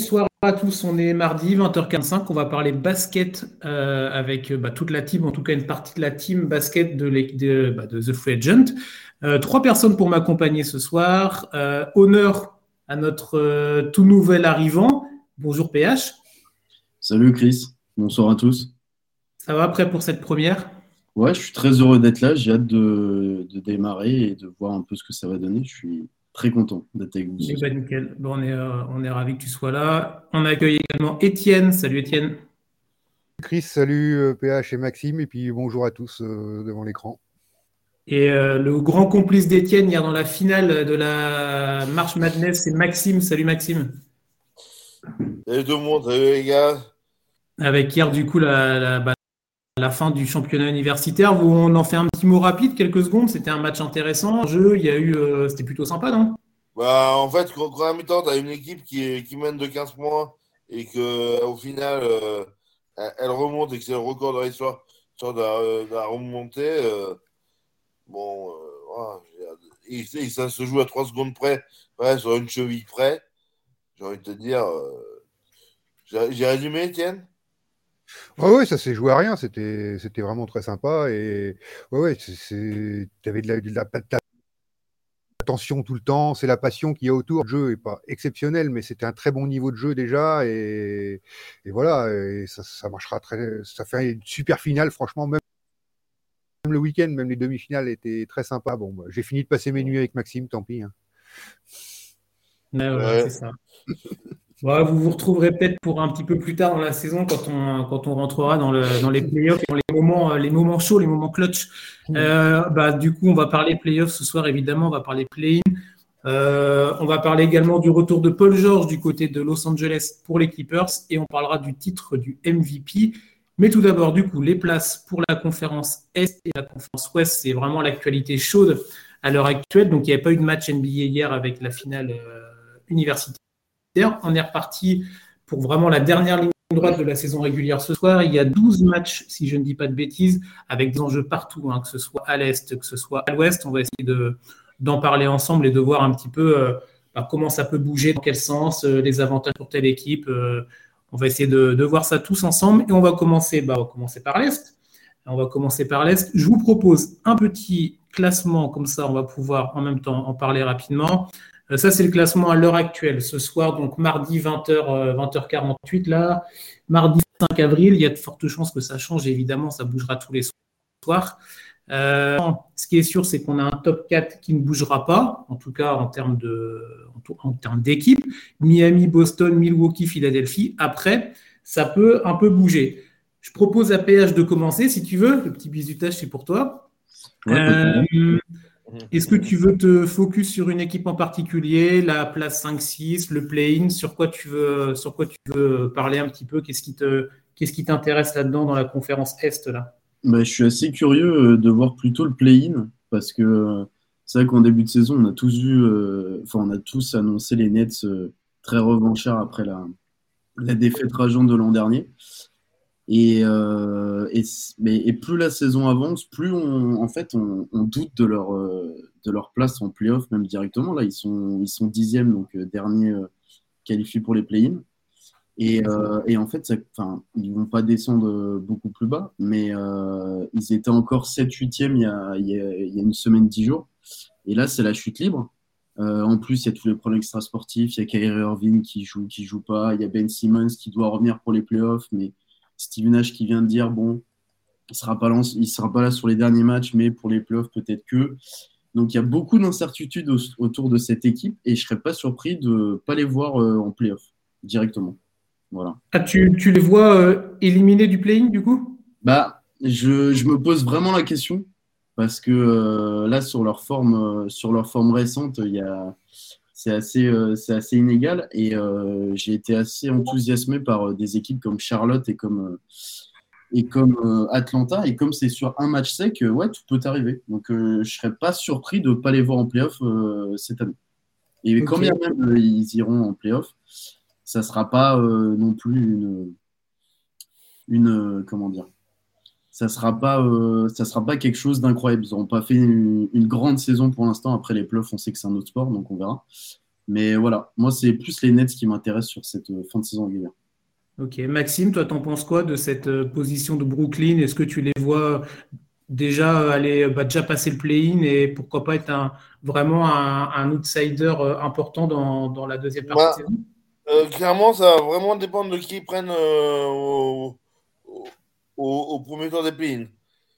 Bonsoir à tous, on est mardi 20h45, on va parler basket euh, avec bah, toute la team, en tout cas une partie de la team basket de, de, bah, de The Free Agent. Euh, trois personnes pour m'accompagner ce soir. Euh, honneur à notre tout nouvel arrivant. Bonjour PH. Salut Chris, bonsoir à tous. Ça va prêt pour cette première? Ouais, je suis très heureux d'être là, j'ai hâte de, de démarrer et de voir un peu ce que ça va donner. Je suis Très content d'être avec vous. Ben, nickel. Bon, on, est, euh, on est ravis que tu sois là. On accueille également Étienne. Salut Étienne. Chris, salut PH et Maxime, et puis bonjour à tous euh, devant l'écran. Et euh, le grand complice d'Étienne hier dans la finale de la Marche Madness, c'est Maxime. Salut Maxime. Salut tout le monde, salut les gars. Avec hier, du coup, la, la, bah, la fin du championnat universitaire. Vous, on en fait un petit mot rapide, quelques secondes. C'était un match intéressant. jeu, il y a eu, euh, c'était plutôt sympa, non? Bah, En fait, quand, mi-temps, tu as une équipe qui, qui, mène de 15 points et qu'au final, euh, elle remonte et que c'est le record de l'histoire de, la remontée. Euh, bon, et, ça se joue à 3 secondes près, sur une cheville près. J'ai envie de te dire. J'ai résumé, Étienne? Ouais, ouais, ça s'est joué à rien. C'était, c'était vraiment très sympa. Et ouais, ouais, tu avais de la, de la, tout le temps. C'est la passion qu'il y a autour. Le jeu n'est pas exceptionnel, mais c'était un très bon niveau de jeu déjà. Et, et voilà, et ça, ça, marchera très. Ça fait une super finale, franchement. Même, le week-end, même les demi-finales étaient très sympas. Bon, bah, j'ai fini de passer mes nuits avec Maxime, tant pis. Hein. ouais. c'est ça vous vous retrouverez peut-être pour un petit peu plus tard dans la saison quand on, quand on rentrera dans, le, dans les playoffs, dans les moments, les moments chauds, les moments clutch. Euh, bah, du coup, on va parler playoffs ce soir, évidemment, on va parler play-in. Euh, on va parler également du retour de Paul George du côté de Los Angeles pour les Clippers et on parlera du titre du MVP. Mais tout d'abord, du coup, les places pour la conférence Est et la conférence Ouest, c'est vraiment l'actualité chaude à l'heure actuelle. Donc, il n'y avait pas eu de match NBA hier avec la finale euh, universitaire. On est reparti pour vraiment la dernière ligne droite de la saison régulière ce soir. Il y a 12 matchs, si je ne dis pas de bêtises, avec des enjeux partout, hein, que ce soit à l'Est, que ce soit à l'Ouest. On va essayer de, d'en parler ensemble et de voir un petit peu euh, bah, comment ça peut bouger, dans quel sens, euh, les avantages pour telle équipe. Euh, on va essayer de, voir ça tous ensemble et on va commencer, bah, on par l'Est. On va commencer par l'Est. Je vous propose un petit classement, comme ça on va pouvoir en même temps en parler rapidement. Euh, ça, c'est le classement à l'heure actuelle. Ce soir, donc mardi 20h, 20h48, là, mardi 5 avril, il y a de fortes chances que ça change. Évidemment, ça bougera tous les soirs. Euh, ce qui est sûr, c'est qu'on a un top 4 qui ne bougera pas, en tout cas en termes de, en termes d'équipe. Miami, Boston, Milwaukee, Philadelphie. Après, ça peut un peu bouger. Je propose à PH de commencer, si tu veux. Le petit bisutage, c'est pour toi. Euh. Est-ce que tu veux te focus sur une équipe en particulier, la place 5-6, le play-in? Sur quoi tu veux, sur quoi tu veux parler un petit peu? Qu'est-ce qui te, qu'est-ce qui t'intéresse là-dedans dans la conférence Est là? Bah, Je suis assez curieux euh, de voir plutôt le play-in parce que euh, c'est vrai qu'en début de saison, on a tous vu, euh, enfin, on a tous annoncé les Nets très revanchards après la, la défaite rageante de l'an dernier. Et, euh, et, mais, et, plus la saison avance, plus on, en fait, on, on doute de leur, euh, de leur place en playoff, même directement. Là, ils sont, ils sont dixièmes, donc euh, dernier euh, qualifié pour les play-in. Et, euh, et, en fait, ça, ils ne vont pas descendre beaucoup plus bas, mais ils étaient encore 7-8e il, y a, il, y a, il y a une semaine, 10 jours. Et là, c'est la chute libre. en plus, il y a tous les problèmes extrasportifs. Il y a Kyrie Irving qui joue, qui joue pas. Il y a Ben Simmons qui doit revenir pour les playoffs, mais Steven Nash qui vient de dire bon, il sera pas là, il sera pas là sur les derniers matchs, mais pour les playoffs peut-être que. Donc il y a beaucoup d'incertitudes autour de cette équipe et je serais pas surpris de ne pas les voir euh, en playoff directement. Voilà. Ah, tu, les vois euh, éliminés du playing du coup? Bah, je, je, me pose vraiment la question parce que euh, là sur leur forme, sur leur forme récente, il y a c'est assez, euh, assez inégal. Et euh, j'ai été assez enthousiasmé par euh, des équipes comme Charlotte et comme, et comme Atlanta. Et comme c'est sur un match sec, ouais, tout peut arriver. Donc je ne serais pas surpris de ne pas les voir en playoff cette année. Et quand bien même ils iront en playoff, ça ne sera pas non plus une, une comment dire ça sera pas ça sera pas quelque chose d'incroyable. Ils n'auront pas fait une, grande saison pour l'instant. Après les playoffs, on sait que c'est un autre sport, donc on verra. Mais voilà, moi, c'est plus les Nets qui m'intéressent sur cette fin de saison régulière. Ok, Maxime, toi, t'en penses quoi de cette position de Brooklyn? Est-ce que tu les vois déjà aller bah, déjà passer le play-in et pourquoi pas être un, vraiment un, outsider important dans, la deuxième partie de saison? euh, clairement, ça va vraiment dépendre de qui ils prennent euh, au, premier tour des play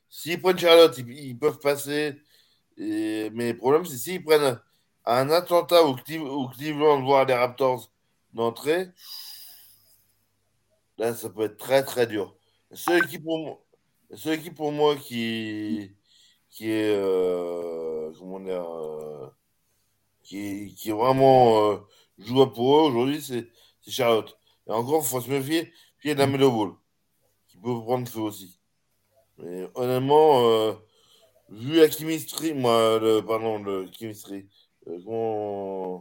S'ils prennent Charlotte, ils, peuvent passer. mais le problème, c'est s'ils prennent un Atlanta ou, Cleveland, voire les Raptors d'entrée, là, ça peut être très, très dur. Seule équipe pour moi, pour moi qui, qui est. Euh, comment dire qui, qui est vraiment joue pour eux aujourd'hui, c'est Charlotte. Et encore, il faut se méfier, puis il y a de la Melo Ball, prendre feu aussi. Mais honnêtement, euh, vu la chemistry, moi, le, pardon, le chemistry, euh,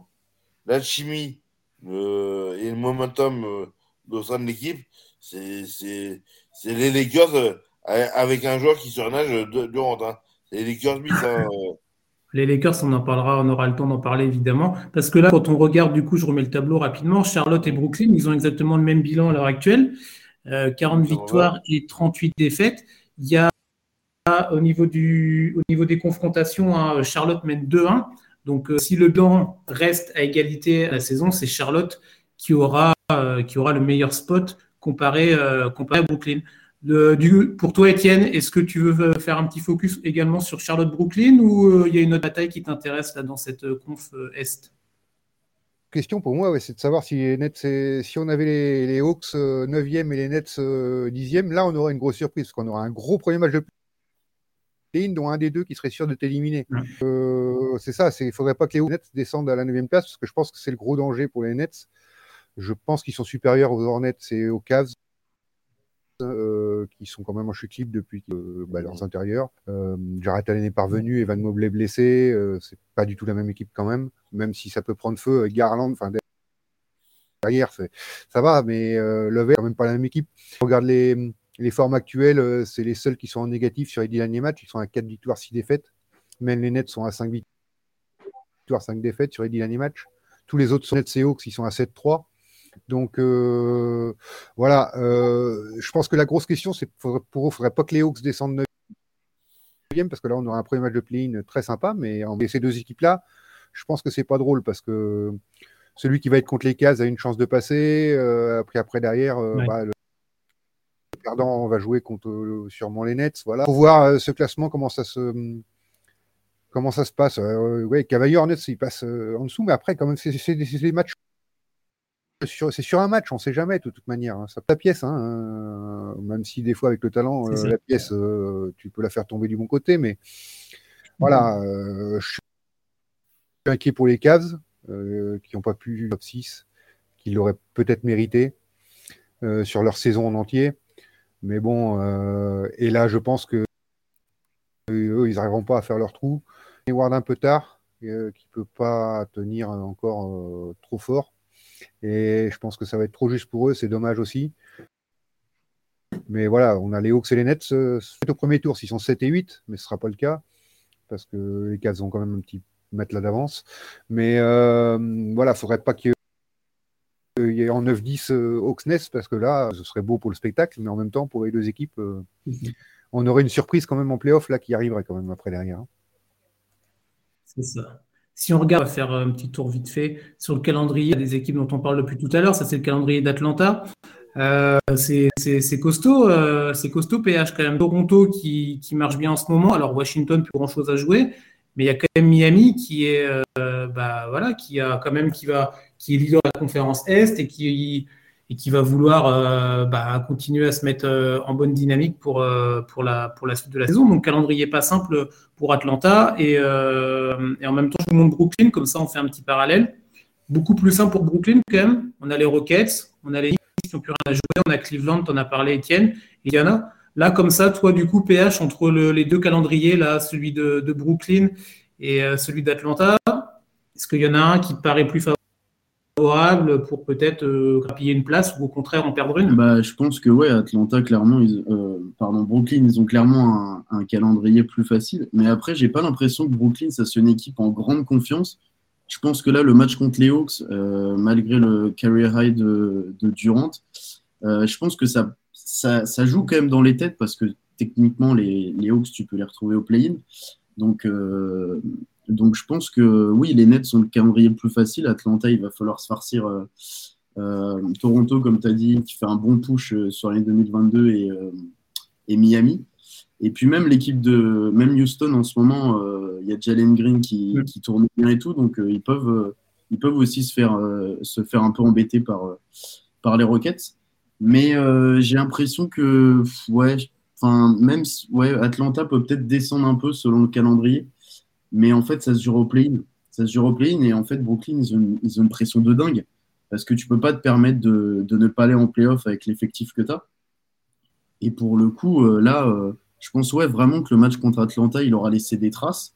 la chimie et le momentum euh, au sein de l'équipe, c'est les Lakers euh, avec un joueur qui se renage durant. Hein. Les Lakers les Lakers, on en parlera, on aura le temps d'en parler évidemment. Parce que là, quand on regarde, du coup, je remets le tableau rapidement, Charlotte et Brooklyn, ils ont exactement le même bilan à l'heure actuelle. 40 euh, victoires et 38 défaites. Il y a au niveau, du, au niveau des confrontations, hein, Charlotte mène 2-1. Donc, euh, si le bilan reste à égalité à la saison, c'est Charlotte qui aura, euh, qui aura le meilleur spot comparé, comparé à Brooklyn du, pour toi, Étienne, est-ce que tu veux faire un petit focus également sur Charlotte-Brooklyn ou il y a une autre bataille qui t'intéresse là dans cette conf Est? Question pour moi, c'est de savoir si les Nets, si on avait les, Hawks 9e et les Nets 10e, là on aurait une grosse surprise, parce qu'on aura un gros premier match de play dont un des deux qui serait sûr de t'éliminer. c'est ça, il ne faudrait pas que les Nets descendent à la 9e place, parce que je pense que c'est le gros danger pour les Nets. Je pense qu'ils sont supérieurs aux Hornets et aux Cavs. Euh, qui sont quand même en chute libre depuis euh, bah, leurs intérieurs. Euh, Jared Allen est parvenu, Evan Mobley blessé, euh, c'est pas du tout la même équipe quand même, même si ça peut prendre feu. Garland, enfin derrière, ça va, mais euh, Love quand même pas la même équipe. Regarde les, les formes actuelles, c'est les seuls qui sont en négatif sur les 10 derniers matchs. Ils sont à 4 victoires, 6 défaites. Même les Nets sont à 5 victoires, 5 défaites sur les 10 derniers matchs. Tous les autres sont Nets et Hawks, ils sont à 7-3. Donc euh, voilà, euh, je pense que la grosse question, c'est pour eux, faudrait pas que les Hawks descendent 9 parce que là, on aura un premier match de play-in très sympa, mais en ces deux équipes-là, je pense que c'est pas drôle parce que celui qui va être contre les cases a une chance de passer. Euh, après, après derrière, bah, le perdant va jouer contre sûrement les Nets. Voilà. Pour voir ce classement, comment ça se comment ça se passe. ouais, Cavalier Nets, il passe en dessous, mais après, quand même, c'est des matchs c'est sur un match, on ne sait jamais de toute manière. Hein. Ça la pièce, hein, euh, même si des fois avec le talent, euh, la pièce, euh, tu peux la faire tomber du bon côté, mais voilà, je suis inquiet pour les Cavs qui n'ont pas pu top 6, qui l'auraient peut-être mérité sur leur saison en entier. Mais bon, et là, je pense que eux, ils n'arriveront pas à faire leur trou. Ward un peu tard, qui ne peut pas tenir encore trop fort. Et je pense que ça va être trop juste pour eux, c'est dommage aussi. Mais voilà, on a les Hawks et les Nets euh, au premier tour s'ils sont 7 et 8, mais ce ne sera pas le cas, parce que les Cavs ont quand même un petit mètre là d'avance. Mais euh, voilà, il ne faudrait pas qu'il y ait en 9-10 euh, Hawks Nets, parce que là, ce serait beau pour le spectacle, mais en même temps, pour les deux équipes, mhm. on aurait une surprise quand même en playoff là qui arriverait quand même après derrière. Hein. C'est ça. Si on regarde, on va faire un petit tour vite fait sur le calendrier des équipes dont on parle depuis tout à l'heure. Ça, c'est le calendrier d'Atlanta. Euh, c'est costaud, euh, c'est costaud PH quand même. Toronto qui, marche bien en ce moment. Alors Washington, plus grand chose à jouer, mais il y a quand même Miami qui est, euh, bah, qui a quand même qui va, qui est leader de la conférence Est et qui et qui va vouloir euh, bah, continuer à se mettre euh, en bonne dynamique pour, euh, pour, la, pour la suite de la saison. Donc, calendrier pas simple pour Atlanta. Et, et en même temps, je vous montre Brooklyn, comme ça, on fait un petit parallèle. Beaucoup plus simple pour Brooklyn, quand même. On a les Rockets, on a les Knicks qui n'ont plus rien à jouer, on a Cleveland, en as parlé, Étienne. Il y en a. Là, comme ça, toi, du coup, PH, entre les deux calendriers, là, celui de, de Brooklyn et celui d'Atlanta, est-ce qu'il y en a un qui te paraît plus favorable pour peut-être euh, grappiller une place ou au contraire en perdre une? Bah, Je pense que ouais, Atlanta, clairement, euh, pardon, Brooklyn, ils ont clairement un, calendrier plus facile. Mais après, j'ai pas l'impression que Brooklyn, ça soit une équipe en grande confiance. je pense que là, le match contre les Hawks, malgré le career high de, Durant, je pense que ça, ça, joue quand même dans les têtes parce que techniquement, les Hawks, tu peux les retrouver au play-in. Donc, donc je pense que oui, les Nets sont le calendrier le plus facile. Atlanta, il va falloir se farcir. Toronto, comme tu as dit, qui fait un bon push sur l'année 2022 et, et Miami. Et puis même l'équipe de même Houston en ce moment, euh, il y a Jalen Green qui, qui, tourne bien et tout, donc euh, ils peuvent euh, ils peuvent aussi se faire se faire un peu embêter par par les Rockets. Mais j'ai l'impression que ouais, enfin même ouais, Atlanta peut peut-être descendre un peu selon le calendrier, mais en fait ça se joue au play-in, ça se joue au play-in et en fait Brooklyn ils ont, une, pression de dingue parce que tu peux pas te permettre de, de ne pas aller en playoff avec l'effectif que tu as. Et pour le coup, là, je pense ouais, vraiment que le match contre Atlanta, il aura laissé des traces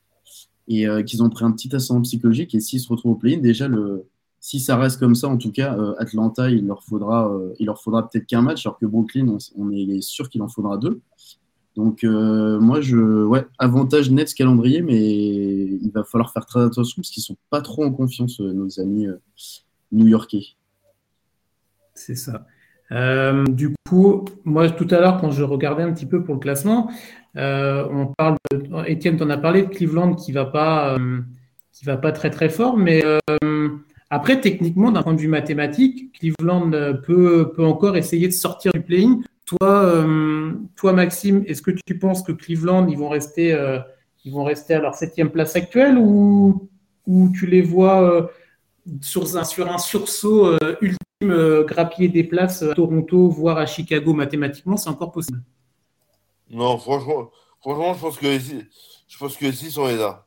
et euh, qu'ils ont pris un petit ascendant psychologique. Et s'ils se retrouvent au play-in, déjà, le, si ça reste comme ça, en tout cas, euh, Atlanta, il leur faudra, euh, il leur faudra peut-être qu'un match, alors que Brooklyn, on, est sûr qu'il en faudra deux. Donc, moi, je, ouais, avantage net ce calendrier, mais il va falloir faire très attention parce qu'ils sont pas trop en confiance, nos amis new-yorkais. C'est ça. Euh, du coup, moi tout à l'heure, quand je regardais un petit peu pour le classement, euh, on parle de, Étienne, t'en as parlé de Cleveland qui va pas, euh, va pas très très fort, mais après techniquement, d'un point de vue mathématique, Cleveland peut, peut encore essayer de sortir du play-in. Toi, toi Maxime, est-ce que tu penses que Cleveland ils vont rester, ils vont rester à leur septième place actuelle ou, ou tu les vois sur un, sur un sursaut ultime euh, grappiller des places à Toronto, voire à Chicago mathématiquement, c'est encore possible? Non, franchement, franchement je pense que je pense que les sont là.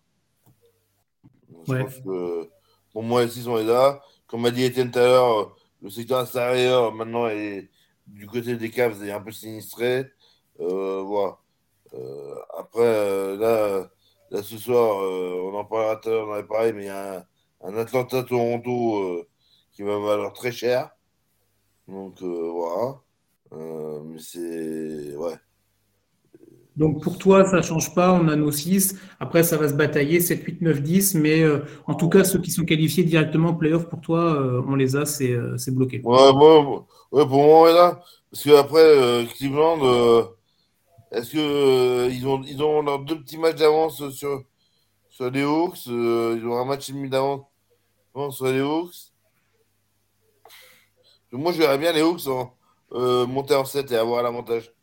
pour moi, les sont là. Comme a dit Étienne tout à l'heure, le secteur extérieur maintenant est du côté des caves est un peu sinistré. Euh, voilà. Euh, après, là, là, ce soir, on en parlera tout à l'heure dans les pareils, mais il y a un Atlanta-Toronto qui va valoir très cher. Donc euh, voilà. Euh, mais c'est. Ouais. Donc pour toi, ça ne change pas, on a nos 6. Après, ça va se batailler 7, 8, 9, 10. Mais euh, en tout cas, ceux qui sont qualifiés directement en playoff, pour toi, on les a, c'est bloqué. Ouais, ouais, pour moi, là. Parce qu'après, Cleveland, est-ce qu'ils ils ont, leurs deux petits matchs d'avance sur, les Hawks Ils ont un match et demi d'avance sur les Hawks? Moi, je verrais bien les Hawks euh, monter en 7 et avoir l'avantage.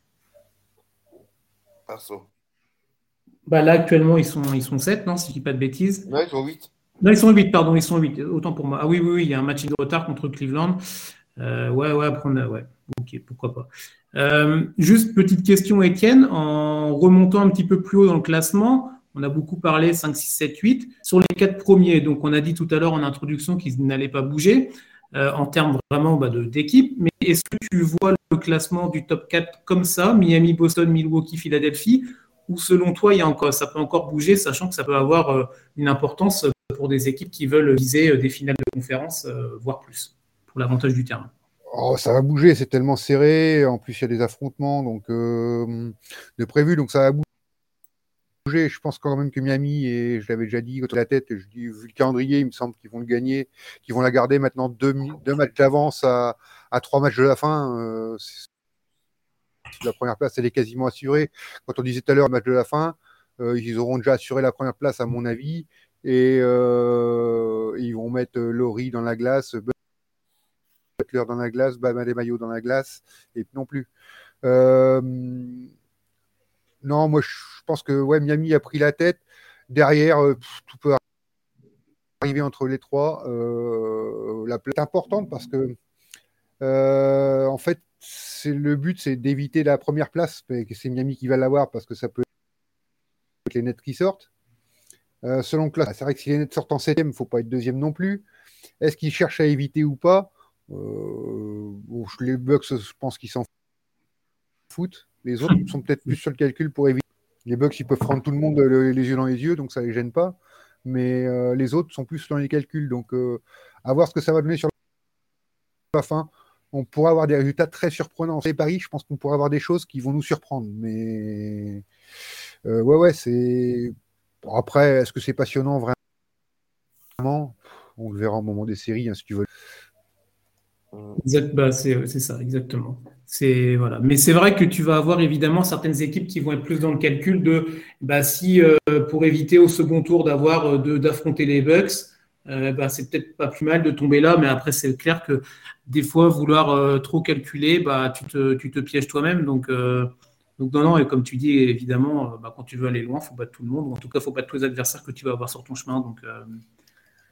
Bah là, actuellement, ils sont, ils sont 7, non Si je dis pas de bêtises. Non, ils sont 8. Non, ils sont 8, pardon, ils sont 8. Autant pour moi. Ah oui, oui, oui, il y a un match de retard contre Cleveland. Euh, ouais, ouais, après, ouais. Ok, pourquoi pas. Euh, juste petite question, Étienne. En remontant un petit peu plus haut dans le classement, on a beaucoup parlé 5, 6, 7, 8. Sur les quatre premiers, donc on a dit tout à l'heure en introduction qu'ils n'allaient pas bouger. Euh, en termes vraiment bah, d'équipe. Mais est-ce que tu vois le classement du top 4 comme ça, Miami, Boston, Milwaukee, Philadelphie, ou selon toi, il y a encore, ça peut encore bouger, sachant que ça peut avoir euh, une importance pour des équipes qui veulent viser euh, des finales de conférence, voire plus, pour l'avantage du terrain Oh, ça va bouger, c'est tellement serré. En plus, il y a des affrontements donc de prévus, donc ça va bouger. Je pense quand même que Miami, et je l'avais déjà dit la tête, je dis, vu le calendrier, il me semble qu'ils vont le gagner, qu'ils vont la garder maintenant deux, matchs d'avance à, à, trois matchs de la fin. Euh, la première place, elle est quasiment assurée. Quand on disait tout à l'heure, match de la fin, euh, ils auront déjà assuré la première place, à mon avis, et euh, ils vont mettre Laurie dans la glace, Butler dans la glace, Bama des maillots dans la glace, et non plus. Non, moi, je pense que Miami a pris la tête. Derrière, euh, tout peut arriver entre les trois. Euh, la place est importante parce que, euh, en fait, c'est le but, c'est d'éviter la première place. C'est Miami qui va l'avoir parce que ça peut être les Nets qui sortent. selon classe, c'est vrai que si les Nets sortent en septième, il ne faut pas être deuxième non plus. Est-ce qu'ils cherchent à éviter ou pas? Les Bucks, je pense qu'ils s'en foutent. Les autres sont peut-être plus sur le calcul pour éviter. Les Bucks, ils peuvent prendre tout le monde les yeux dans les yeux, donc ça ne les gêne pas. Mais euh, les autres sont plus dans les calculs. Donc, euh, à voir ce que ça va donner sur la fin. On pourra avoir des résultats très surprenants. C'est Paris, je pense qu'on pourra avoir des choses qui vont nous surprendre. Mais euh, ouais, ouais, c'est. après, est-ce que c'est passionnant vraiment? On le verra au moment des séries, hein, si tu veux. Bah, c'est ça, exactement. C'est voilà. Mais c'est vrai que tu vas avoir évidemment certaines équipes qui vont être plus dans le calcul de bah, si euh, pour éviter au second tour d'avoir euh, d'affronter les Bucks, euh, bah, c'est peut-être pas plus mal de tomber là. Mais après, c'est clair que des fois, vouloir trop calculer, bah, tu, te, tu te pièges toi-même. Donc, donc non, non, et comme tu dis, évidemment, bah, quand tu veux aller loin, il faut battre tout le monde. En tout cas, il faut battre tous les adversaires que tu vas avoir sur ton chemin. Donc,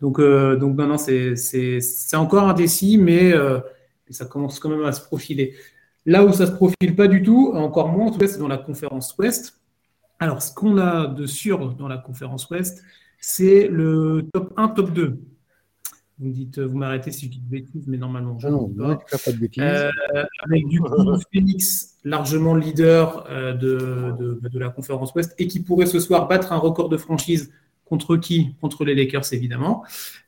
donc, donc non, non, c'est encore indécis, mais ça commence quand même à se profiler. Là où ça ne se profile pas du tout, encore moins, en tout cas, c'est dans la conférence Ouest. Alors, ce qu'on a de sûr dans la conférence Ouest, c'est le top 1, top 2. Vous dites, vous m'arrêtez si je dis de bêtises, mais normalement, je ah non, pas. pas de bêtises. Euh, avec du coup Phoenix largement leader euh, de, de, la conférence Ouest et qui pourrait ce soir battre un record de franchise Contre qui? Contre les Lakers, évidemment.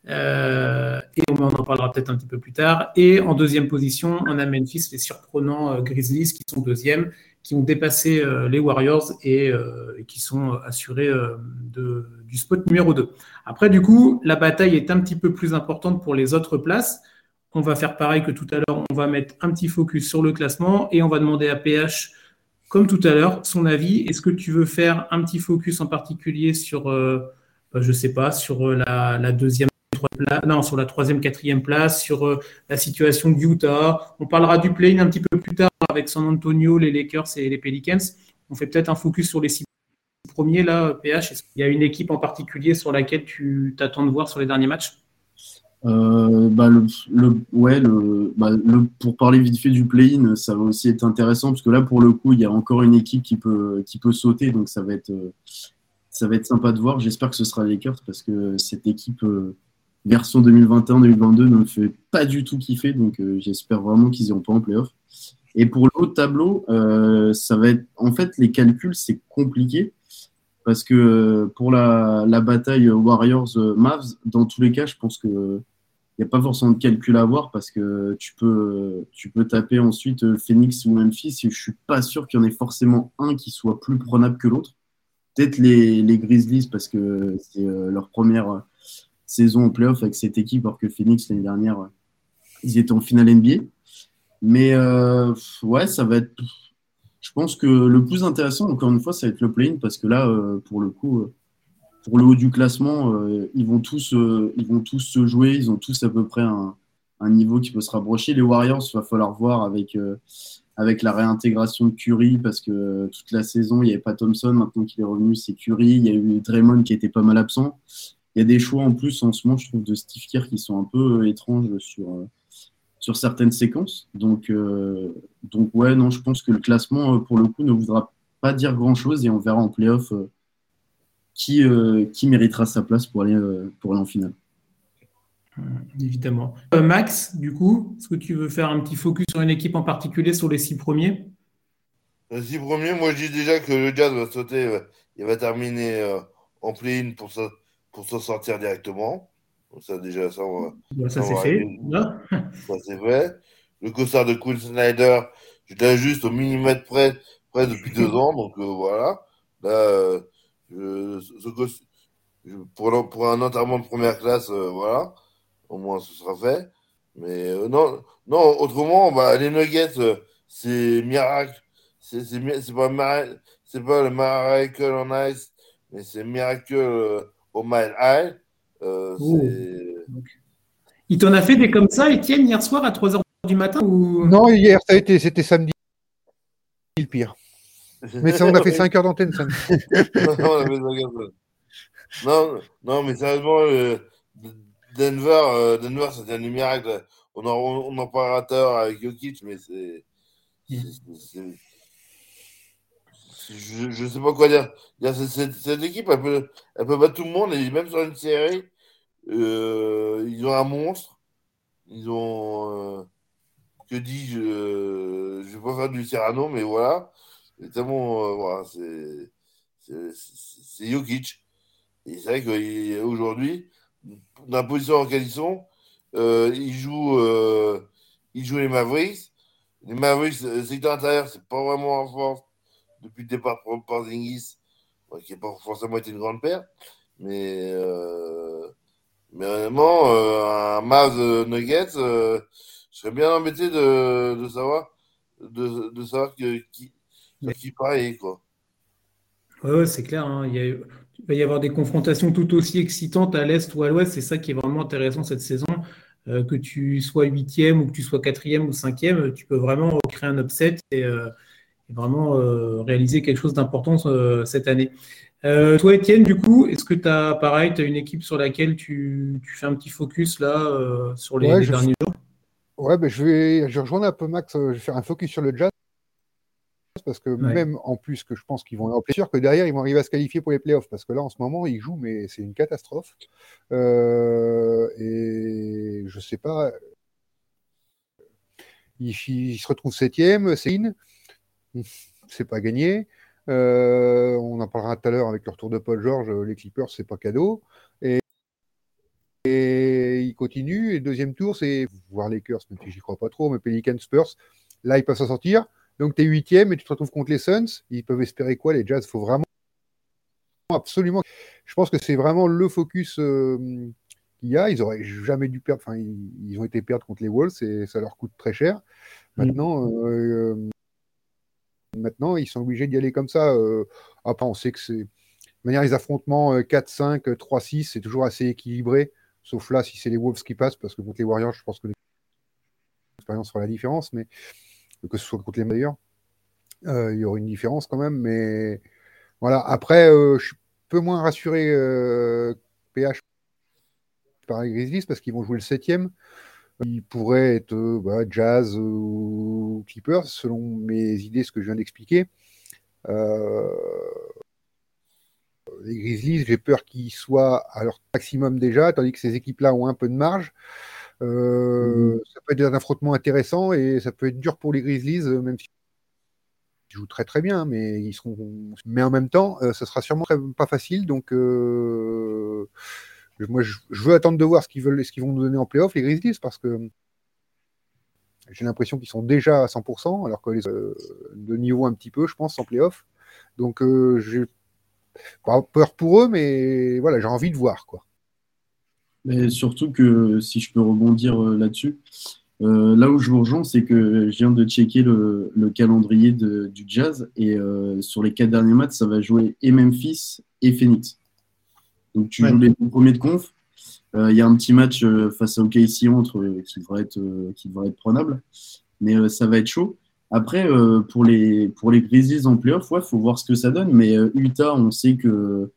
Euh, et on en parlera peut-être un petit peu plus tard. Et en deuxième position, on a Memphis, les surprenants euh, Grizzlies qui sont deuxième, qui ont dépassé euh, les Warriors et, qui sont assurés du spot numéro 2. Après, du coup, la bataille est un petit peu plus importante pour les autres places. On va faire pareil que tout à l'heure, on va mettre un petit focus sur le classement et on va demander à PH, comme tout à l'heure, son avis. Est-ce que tu veux faire un petit focus en particulier sur je ne sais pas, sur euh, la, deuxième non, sur la troisième, quatrième place, sur euh, la situation de Utah. On parlera du play un petit peu plus tard avec San Antonio, les Lakers et les Pelicans. On fait peut-être un focus sur les six premiers là, PH. Est-ce qu'il y a une équipe en particulier sur laquelle tu t'attends de voir sur les derniers matchs? Bah, le, ouais, bah, le, pour parler vite fait du play-in, ça va aussi être intéressant parce que là, pour le coup, il y a encore une équipe qui peut, qui peut sauter, donc ça va être, ça va être sympa de voir. J'espère que ce sera les Lakers parce que cette équipe euh, version 2021-2022 ne me fait pas du tout kiffer. Donc euh, j'espère vraiment qu'ils iront pas en playoff. Et pour l'autre tableau, euh, ça va être en fait les calculs, c'est compliqué parce que pour la, bataille Warriors-Mavs, dans tous les cas, je pense que il n'y a pas forcément de calcul à avoir parce que tu peux, tu peux taper ensuite Phoenix ou Memphis et je suis pas sûr qu'il y en ait forcément un qui soit plus prenable que l'autre. Peut-être les, les, Grizzlies parce que c'est euh, leur première euh, saison en playoff avec cette équipe, alors que Phoenix l'année dernière, euh, ils étaient en finale NBA. Mais ouais, ça va être. Je pense que le plus intéressant, encore une fois, ça va être le play-in parce que là, pour le coup, pour le haut du classement, ils, vont tous, ils vont tous se jouer. Ils ont tous à peu près un, un niveau qui peut se rapprocher. Les Warriors, il va falloir voir avec avec la réintégration de Curry, parce que toute la saison, il n'y avait pas Thompson. Maintenant qu'il est revenu, c'est Curry. Il y a eu Draymond qui était pas mal absent. Il y a des choix en plus en ce moment, je trouve, de Steve Kerr qui sont un peu euh, étranges sur, euh, sur certaines séquences. Donc, euh, donc, ouais, non, je pense que le classement, pour le coup, ne voudra pas dire grand-chose et on verra en playoff qui, qui méritera sa place pour aller, pour aller en finale. Euh, évidemment. Euh, Max, du coup, est-ce que tu veux faire un petit focus sur une équipe en particulier sur les six premiers? Les six premiers, moi je dis déjà que le Jazz va sauter, il va terminer euh, en play-in pour, pour s'en sortir directement. Donc ça déjà, ça, bah, ça, c'est fait. ça c'est fait. Le costard de Quinn Snyder, je l'ai juste au millimètre près, près depuis deux ans, donc voilà. Là, pour, pour, un enterrement de première classe, voilà au moins ce sera fait. Mais euh, non, non, autrement, bah, les Nuggets, euh, c'est miracle. C'est pas, c'est pas le miracle on ice, mais c'est miracle euh, au mile high. Il t'en a fait des comme ça, Étienne, hier soir à 3h du matin ou... Non, hier, ça a été, c'était samedi. Le pire. Mais ça, on a fait 5 heures d'antenne samedi. non, non, mais sérieusement, Denver, euh, Denver c'était un miracle. On en, on en parlera avec Jokic, mais c'est. Je ne sais pas quoi dire. Cette, cette, équipe, elle peut, elle peut battre tout le monde, et même sur une série, euh, ils ont un monstre. Ils ont. Euh, que dis-je Je ne vais pas faire du Cyrano, mais voilà. C'est tellement. voilà, c'est. C'est Jokic. Et c'est vrai qu'aujourd'hui, dans la position dans ils sont, euh, ils, jouent, euh, ils jouent les Mavericks. Les Mavericks, secteur intérieur, c'est pas vraiment en force depuis le départ de Porzingis, qui n'a pas forcément été une grande paire. Mais, euh, Mais honnêtement, euh, un Mavs Nuggets, je serais bien embêté de, de savoir, de, savoir que, qui, qui pareil, quoi. Ouais, c'est clair. Hein. Il, va y avoir des confrontations tout aussi excitantes à l'Est ou à l'Ouest. C'est ça qui est vraiment intéressant cette saison. Euh, que tu sois huitième ou que tu sois quatrième ou cinquième, tu peux vraiment créer un upset et, euh, vraiment euh, réaliser quelque chose d'important cette année. toi, Étienne, du coup, est-ce que tu as, pareil, tu as une équipe sur laquelle tu, fais un petit focus là sur les, derniers jours? Ouais, ben, je vais je rejoindre un peu Max, je vais faire un focus sur le jazz parce que même en plus que je pense qu'ils vont être sûr que derrière ils vont arriver à se qualifier pour les playoffs parce que là en ce moment ils jouent mais c'est une catastrophe. Euh, et je sais pas ils, se retrouvent septième c'est c'est pas gagné. Euh, on en parlera tout à l'heure avec le retour de Paul George les Clippers c'est pas cadeau. Et, et ils continuent. Et deuxième tour c'est voir les Lakers même si j'y crois pas trop mais Pelicans Spurs. Là ils peuvent s'en sortir donc tu es huitième et tu te retrouves contre les Suns. Ils peuvent espérer quoi, les Jazz? Il faut vraiment absolument. Je pense que c'est vraiment le focus euh, qu'il y a. Ils auraient jamais dû perdre. Enfin, ils, ont été perdre contre les Wolves et ça leur coûte très cher. Maintenant, euh, maintenant ils sont obligés d'y aller comme ça. Euh, après, on sait que c'est. De manière, les affrontements 4-5, 3-6, c'est toujours assez équilibré. Sauf là, si c'est les Wolves qui passent, parce que contre les Warriors, je pense que l'expérience fera la différence. Mais que ce soit contre les meilleurs. Euh, il y aura une différence quand même, mais voilà. Après, euh, je suis peu moins rassuré PH euh, par les Grizzlies parce qu'ils vont jouer le septième. Ils pourraient être bah, Jazz ou Clippers, selon mes idées, ce que je viens d'expliquer. les Grizzlies, j'ai peur qu'ils soient à leur maximum déjà, tandis que ces équipes-là ont un peu de marge. Euh, ça peut être un affrontement intéressant et ça peut être dur pour les Grizzlies, euh, même si ils jouent très très bien, mais ils seront. Mais en même temps, euh, ça sera sûrement pas facile. Donc, moi, je, veux attendre de voir ce qu'ils veulent, ce qu'ils vont nous donner en playoff, les Grizzlies, parce que j'ai l'impression qu'ils sont déjà à 100%, alors que les, de niveau un petit peu, je pense, en playoff. Donc, j'ai pas peur pour eux, mais voilà, j'ai envie de voir, quoi. Mais surtout que, si je peux rebondir euh, là-dessus, euh, là où je vous rejoins, c'est que je viens de checker le, calendrier du Jazz et euh, sur les quatre derniers matchs, ça va jouer et Memphis et Phoenix. Donc tu joues les premiers de conf. Il y a un petit match face à OKC entre qui devrait être qui devrait être prenable, mais ça va être chaud. Après, pour les pour les Grizzlies en playoff, il faut voir ce que ça donne. Mais Utah, on sait que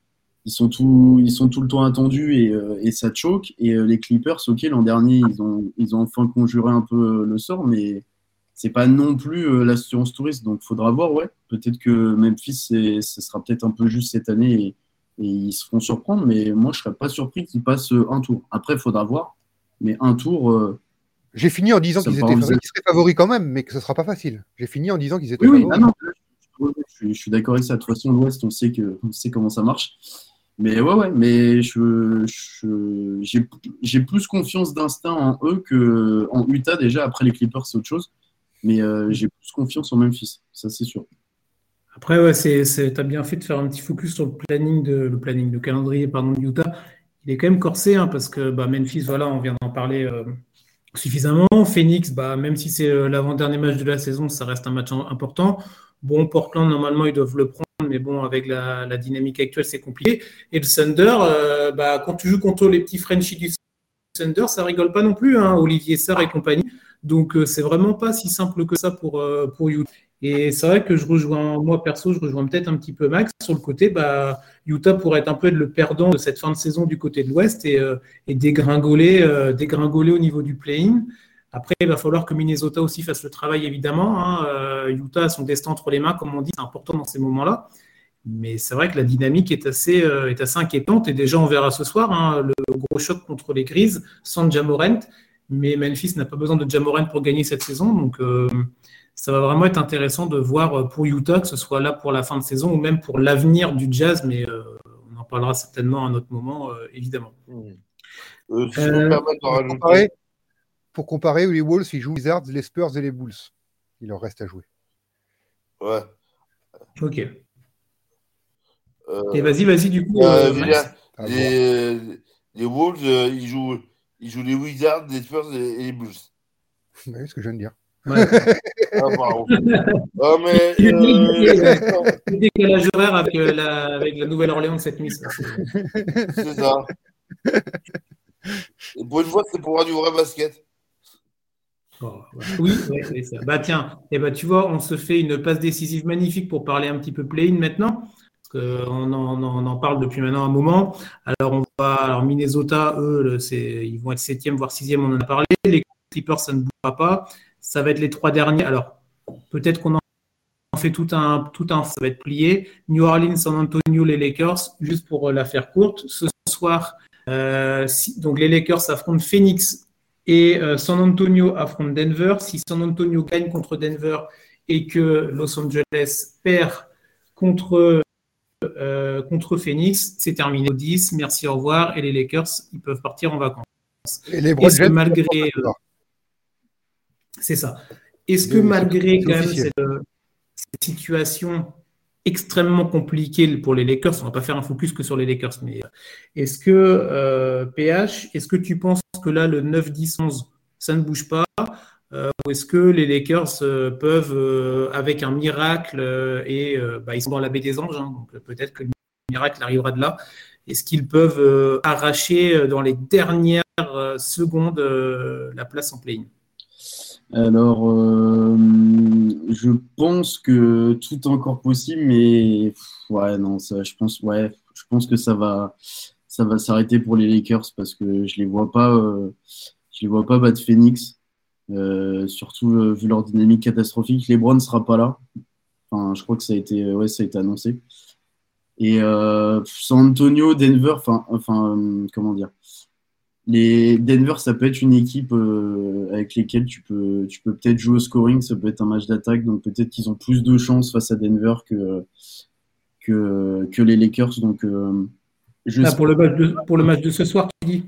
ils sont tout, ils sont tout le temps attendus et, euh, et ça choque. Et euh, les Clippers, ok, l'an dernier, ils ont, ils ont enfin conjuré un peu euh, le sort, mais c'est pas non plus l'assurance touriste. Donc, faudra voir, ouais. Peut-être que Memphis, ce sera peut-être un peu juste cette année et, ils se feront surprendre, mais moi, je serais pas surpris qu'ils passent un tour. Après, il faudra voir, mais un tour. J'ai fini en disant qu'ils étaient favoris, seraient favoris quand même, mais que ce sera pas facile. J'ai fini en disant qu'ils étaient favoris. Oui, ah non, je, suis, d'accord avec ça. De toute façon, l'Ouest, on sait que, on sait comment ça marche. Mais ouais, ouais, mais je, j'ai plus confiance d'instinct en eux qu'en Utah déjà. Après les Clippers, c'est autre chose. Mais euh, j'ai plus confiance en Memphis, ça c'est sûr. Après, ouais, c'est, tu as bien fait de faire un petit focus sur le planning, de, le planning, de calendrier pardon, de Utah. Il est quand même corsé hein, parce que bah, Memphis, voilà, on vient d'en parler euh, suffisamment. Phoenix, bah, même si c'est euh, l'avant-dernier match de la saison, ça reste un match important. Bon, Portland, normalement, ils doivent le prendre mais bon, avec la, dynamique actuelle, c'est compliqué. Et le Thunder, euh, bah, quand tu joues contre les petits Frenchies du Thunder, ça rigole pas non plus, hein, Olivier Sarr et compagnie. Donc, euh, c'est vraiment pas si simple que ça pour, euh, pour Utah. Et c'est vrai que je rejoins, moi perso, je rejoins peut-être un petit peu Max sur le côté. Bah, Utah pourrait être un peu le perdant de cette fin de saison du côté de l'Ouest et, et dégringoler, dégringoler au niveau du play-in. Après, il va falloir que Minnesota aussi fasse le travail, évidemment. Hein. Euh, Utah a son destin entre les mains, comme on dit, c'est important dans ces moments-là. Mais c'est vrai que la dynamique est assez, euh, est assez inquiétante. Et déjà, on verra ce soir hein, le gros choc contre les Grises sans Jamorent. Mais Memphis n'a pas besoin de Jamorent pour gagner cette saison. Donc, euh, ça va vraiment être intéressant de voir pour Utah, que ce soit là pour la fin de saison ou même pour l'avenir du jazz. Mais on en parlera certainement à un autre moment, évidemment. Mmh pour comparer, les Wolves, ils jouent les Wizards, les Spurs et les Bulls. Il leur reste à jouer. Ouais. Ok. Euh, et vas-y, vas-y, du coup. Euh, euh, les, les Wolves, euh, ils, jouent, ils jouent les Wizards, les Spurs et, les Bulls. Oui, ce que je viens de dire. Ouais. ah, pardon. Ah, mais, euh, Le décalage horaire avec, euh, la, avec la Nouvelle-Orléans de cette nuit. c'est ça. Et pour une fois, c'est pour voir du vrai basket. Oh. Oui, c'est ça. Bah tiens, eh ben, tu vois, on se fait une passe décisive magnifique pour parler un petit peu play-in maintenant. Parce qu'on en, on en parle depuis maintenant un moment. Alors, on alors Minnesota, eux, ils vont être septième, voire sixième, on en a parlé. Les Clippers, ça ne bougera pas. Ça va être les trois derniers. Alors, peut-être qu'on en fait tout un, tout un, ça va être plié. New Orleans, San Antonio, les Lakers, juste pour euh, la faire courte. Ce soir, euh, donc les Lakers affrontent Phoenix et euh, San Antonio affronte Denver. Si San Antonio gagne contre Denver et que Los Angeles perd contre, euh, contre Phoenix, c'est terminé au 10. Merci, au revoir. Et les Lakers, ils peuvent partir en vacances. Et les Est-ce que malgré. euh, c'est ça. Est-ce que malgré quand même cette, euh, cette situation extrêmement compliquée pour les Lakers, on va pas faire un focus que sur les Lakers, mais euh, est-ce que euh, PH, est-ce que tu penses que là le 9, 10, 11, ça ne bouge pas euh, ou est-ce que les Lakers euh, peuvent, euh, avec un miracle, euh, et euh, bah, ils sont dans la baie des anges, hein, donc euh, peut-être que le miracle arrivera de là, est-ce qu'ils peuvent euh, arracher euh, dans les dernières euh, secondes euh, la place en play-in? Alors, euh, je pense que tout est encore possible, mais ouais, non, ça, je pense, ouais, je pense que ça va, ça va s'arrêter pour les Lakers parce que je les vois pas, euh, je les vois pas battre Phoenix, euh, surtout vu leur dynamique catastrophique. LeBron ne sera pas là. Enfin, je crois que ça a été, ouais, ça a été annoncé. Et San Antonio, Denver, enfin, enfin, comment dire? Les Denver, ça peut être une équipe euh, avec lesquelles tu peux, tu peux peut-être jouer au scoring, ça peut être un match d'attaque, donc peut-être qu'ils ont plus de chances face à Denver que, que, que les Lakers. Donc, euh, je Ah, pour, le match de, pour le match de ce soir, tu dis?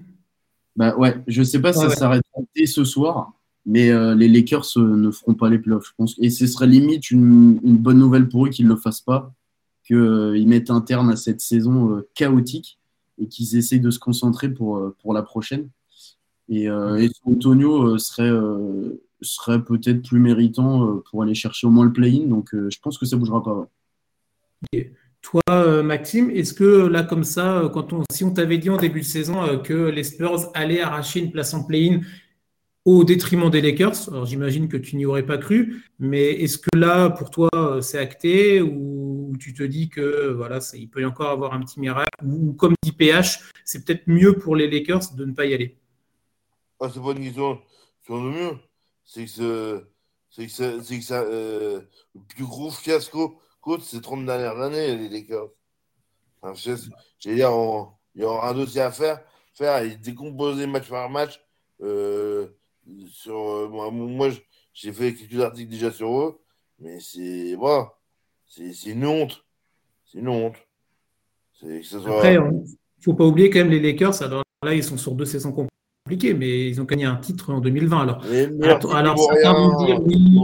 Bah, ouais, je sais pas si ça ouais. s'arrêtera dès ce soir, mais euh, les Lakers ne feront pas les playoffs, je pense. Et ce serait limite une, une bonne nouvelle pour eux qu'ils ne le fassent pas, qu'ils mettent un terme à cette saison chaotique et qu'ils essayent de se concentrer pour, euh, pour la prochaine. Et, euh, et Antonio euh, serait, euh, serait peut-être plus méritant pour aller chercher au moins le play-in, donc euh, je pense que ça bougera pas. ouais. Toi, Maxime, est-ce que là, comme ça, quand on, si on t'avait dit en début de saison que les Spurs allaient arracher une place en play-in au détriment des Lakers, alors j'imagine que tu n'y aurais pas cru, mais est-ce que là, pour toi, c'est acté ou tu te dis que voilà, il peut y encore avoir un petit miracle ou, comme dit PH, c'est peut-être mieux pour les Lakers de ne pas y aller Ah, c'est pas une question sur le mieux. C'est que, ce- c'est que, ça- euh, le plus gros fiasco côte ces 30 dernières années, les Lakers. Enfin, je dire, on- il y aura un dossier à faire, faire et décomposer match par match. euh, sur, euh, moi, moi, j'ai fait quelques articles déjà sur eux, mais c'est voilà, c'est une honte. C'est une honte. Soit- Après, il ne faut pas oublier quand même les Lakers, alors là, ils sont sur deux saisons compliquées, mais ils ont gagné un titre en 2020. Alors, alors, vaut certains rien, vont dire oui.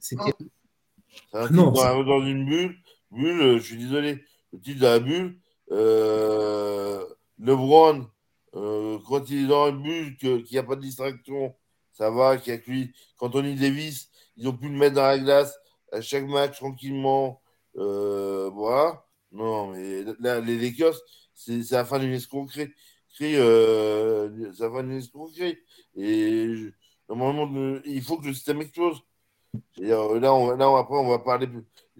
c'était C'est un Ah titre non, dans, dans une bulle. Bulle, euh, je suis désolé. Le titre de la bulle, euh, LeBron, euh, quand il est dans une bulle, qu'il n'y a pas de distraction, ça va, qu'il n'y a que lui. Qu'Anthony Davis, ils ont pu le mettre dans la glace à chaque match tranquillement. Euh, voilà. Non, mais là, les Lakers, c'est la fin d'une escroquerie. Euh, c'est la fin d'une escroquerie. Et normalement, le- il faut que le système explose. Euh, là, on, là après, on va parler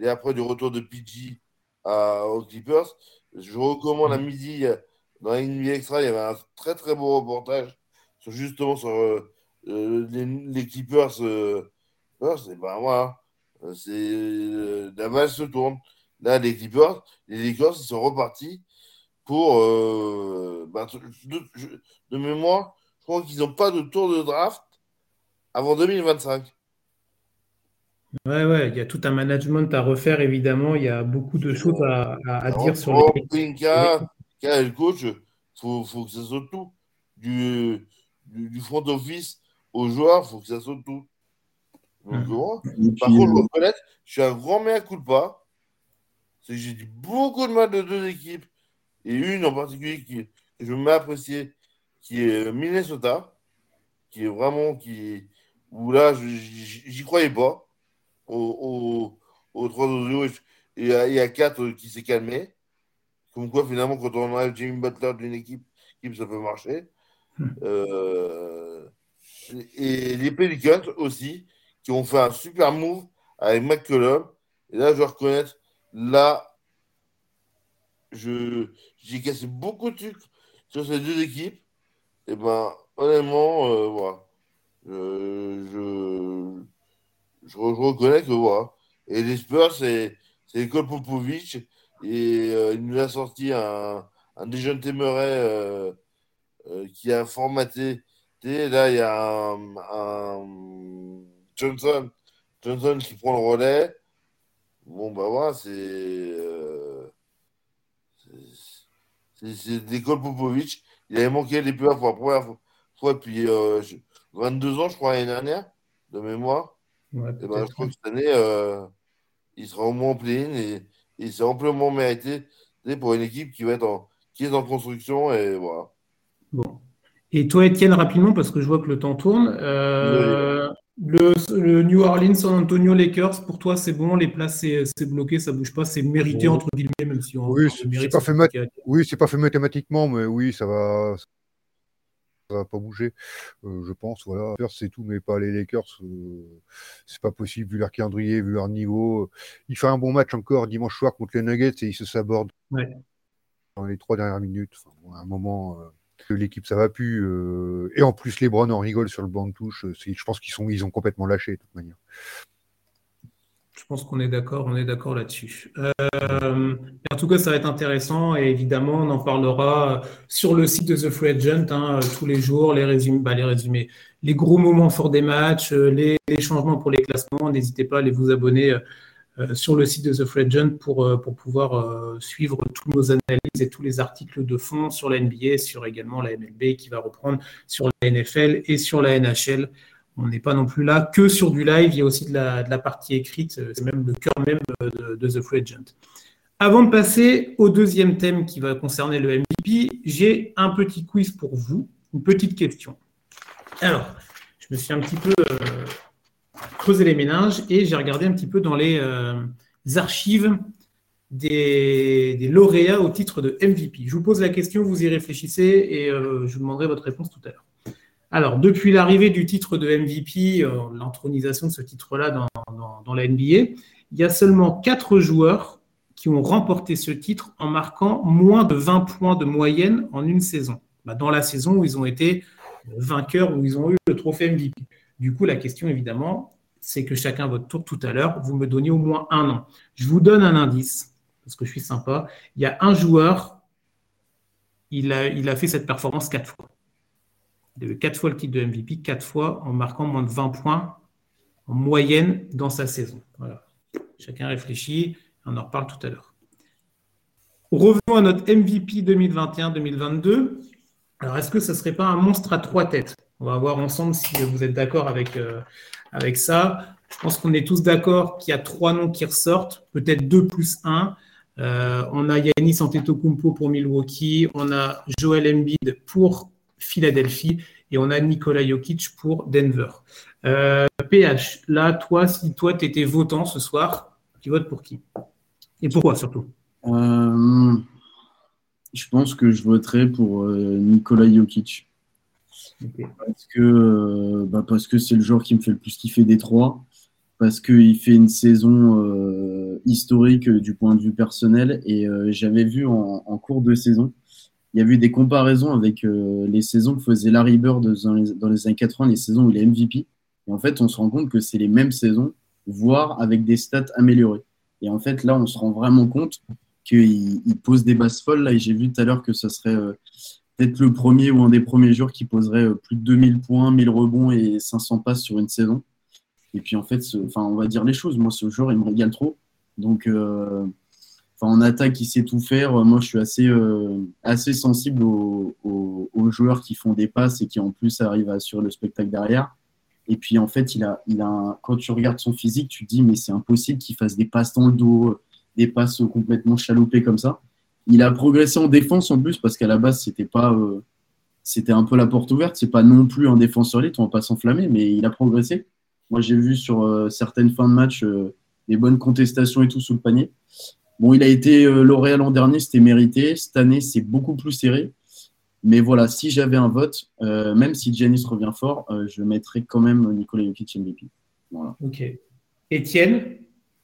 et après du retour de PG à, aux Clippers. Je recommande à midi, euh, dans la NBA Extra, il y avait un très très beau reportage sur, justement sur euh, euh, les, les Clippers. Euh, non, c'est voilà. C'est, euh, la balle se tourne. Là, les Clippers, les Lakers, ils sont repartis pour. euh, ben, de, mémoire, je crois qu'ils n'ont pas de tour de draft avant 2025. Ouais, ouais, il y a tout un management à refaire, évidemment. Il y a beaucoup de choses à, à- à dire sur les. Plinka, le coach, faut, faut que ça saute tout. Du, du, du front office aux joueurs, faut que ça saute tout. Donc. Et Par contre, je euh, reconnaître, je suis un grand mea culpa. C'est que j'ai dit beaucoup de mal de deux équipes. Et une en particulier qui, que je m'ai appréciée, qui est Minnesota, qui est vraiment qui où là j'y croyais pas au, au, au 3 0 il y a 4 qui s'est calmé. Comme quoi, finalement, quand on enlève Jimmy Butler d'une équipe, ça peut marcher. Euh, et les Pelicans aussi, qui ont fait un super move avec McCollum. Et là, je dois reconnaître, là, j'ai cassé beaucoup de trucs sur ces deux équipes. Et ben, honnêtement, euh, voilà. Je, je, reconnais que voilà. Et les Spurs, c'est l'école Popovic. Et euh, il nous a sorti un, un déjeuner téméraire euh, qui a formaté. Là, il y a un, Johnson, Johnson qui prend le relais. Bon, bah voilà, c'est. Euh, c'est l'école Popovic. Il avait manqué les playoffs pour la première fois depuis 22 ans, je crois, l'année dernière, de mémoire. et ben, je crois que cette année, il sera au moins en plein et, et c'est amplement mérité pour une équipe qui va être en, qui est en construction et voilà. Bon. Et toi, Étienne, rapidement, parce que je vois que le temps tourne. Euh, le, New Orleans, San Antonio, Lakers, pour toi, c'est bon, les places, c'est bloqué, ça bouge pas, c'est mérité, entre guillemets, même si on. Oui, c'est pas, fait oui, pas fait mathématiquement, mais oui, ça va, ça va pas bouger, euh, je pense. Voilà, c'est tout, mais pas les Lakers. Euh, c'est pas possible vu leur calendrier, vu leur niveau. Il fait un bon match encore dimanche soir contre les Nuggets et il se saborde dans les trois dernières minutes. à un moment, euh, l'équipe ça va plus. et en plus, les Browns en rigolent sur le banc de touche. je pense qu'ils sont, ils ont complètement lâché de toute manière. Je pense qu'on est d'accord, on est d'accord là-dessus. Euh, en tout cas, ça va être intéressant et évidemment, on en parlera sur le site de The Free Agent hein, tous les jours, les résumés, bah, les résumés, les gros moments forts des matchs, euh, les, changements pour les classements. N'hésitez pas à aller vous abonner euh, sur le site de The Free Agent pour, pour pouvoir suivre toutes nos analyses et tous les articles de fond sur la NBA, sur également la MLB qui va reprendre sur la NFL et sur la NHL on n'est pas non plus là que sur du live, il y a aussi de la, partie écrite, c'est même le cœur même de, The Free Agent. Avant de passer au deuxième thème qui va concerner le MVP, j'ai un petit quiz pour vous, une petite question. Alors, je me suis un petit peu euh, les méninges et j'ai regardé un petit peu dans les, euh, archives des, lauréats au titre de MVP. Je vous pose la question, vous y réfléchissez et euh, je vous demanderai votre réponse tout à l'heure. Alors, depuis l'arrivée du titre de MVP, euh, l'intronisation de ce titre-là dans, la NBA, il y a seulement quatre joueurs qui ont remporté ce titre en marquant moins de 20 points de moyenne en une saison. Bah, dans la saison où ils ont été vainqueurs, où ils ont eu le trophée MVP. Du coup, la question, évidemment, c'est que chacun votre tour tout à l'heure, vous me donniez au moins un an. Je vous donne un indice, parce que je suis sympa. Il y a un joueur, il a, fait cette performance quatre fois. Il a eu quatre fois le titre de MVP, quatre fois en marquant moins de 20 points en moyenne dans sa saison. Chacun réfléchit, on en reparle tout à l'heure. Revenons à notre MVP 2021-2022. Alors, est-ce que ce ne serait pas un monstre à trois têtes? On va voir ensemble si vous êtes d'accord avec, euh, avec ça. Je pense qu'on est tous d'accord qu'il y a trois noms qui ressortent, peut-être deux plus un. Euh, on a Yannis Antetokounmpo pour Milwaukee, on a Joel Embiid pour Philadelphie et on a Nikola Jokic pour Denver. PH, euh, là, toi, si toi, tu étais votant ce soir, tu votes pour qui? Et pourquoi surtout? Euh, Je pense que je voterai pour Nikola Jokic. Parce que bah, parce que c'est le joueur qui me fait le plus kiffer des trois. Parce qu'il fait une saison historique du point de vue personnel. Et j'avais vu en, cours de saison il y a eu des comparaisons avec euh, les saisons que faisait Larry Bird dans les, années 80, les saisons où il est MVP. Et en fait, on se rend compte que c'est les mêmes saisons, voire avec des stats améliorées. Et en fait, là, on se rend vraiment compte qu'il pose des bases folles. Là, et j'ai vu tout à l'heure que ce serait euh, peut-être le premier ou un des premiers jours qui poserait euh, plus de 2000 points, 1000 rebonds et 500 passes sur une saison. Et puis, en fait, enfin, on va dire les choses. Moi, ce joueur, il me régale trop. Donc, en attaque, il sait tout faire. Moi, je suis assez, euh, assez sensible aux, joueurs qui font des passes et qui en plus arrivent à assurer le spectacle derrière. Et puis en fait, il a, il a quand tu regardes son physique, tu te dis mais c'est impossible qu'il fasse des passes dans le dos, des passes complètement chaloupées comme ça. Il a progressé en défense en plus parce qu'à la base c'était pas, euh, c'était un peu la porte ouverte. C'est pas non plus un défenseur élite, on va pas s'enflammer, mais il a progressé. Moi, j'ai vu sur euh, certaines fins de match euh, des bonnes contestations et tout sous le panier. Bon, il a été lauréat l'an dernier, c'était mérité. Cette année, c'est beaucoup plus serré. Mais voilà, si j'avais un vote, même si Giannis revient fort, je mettrais quand même Nicolas Jokic MVP. Voilà. Ok. Étienne,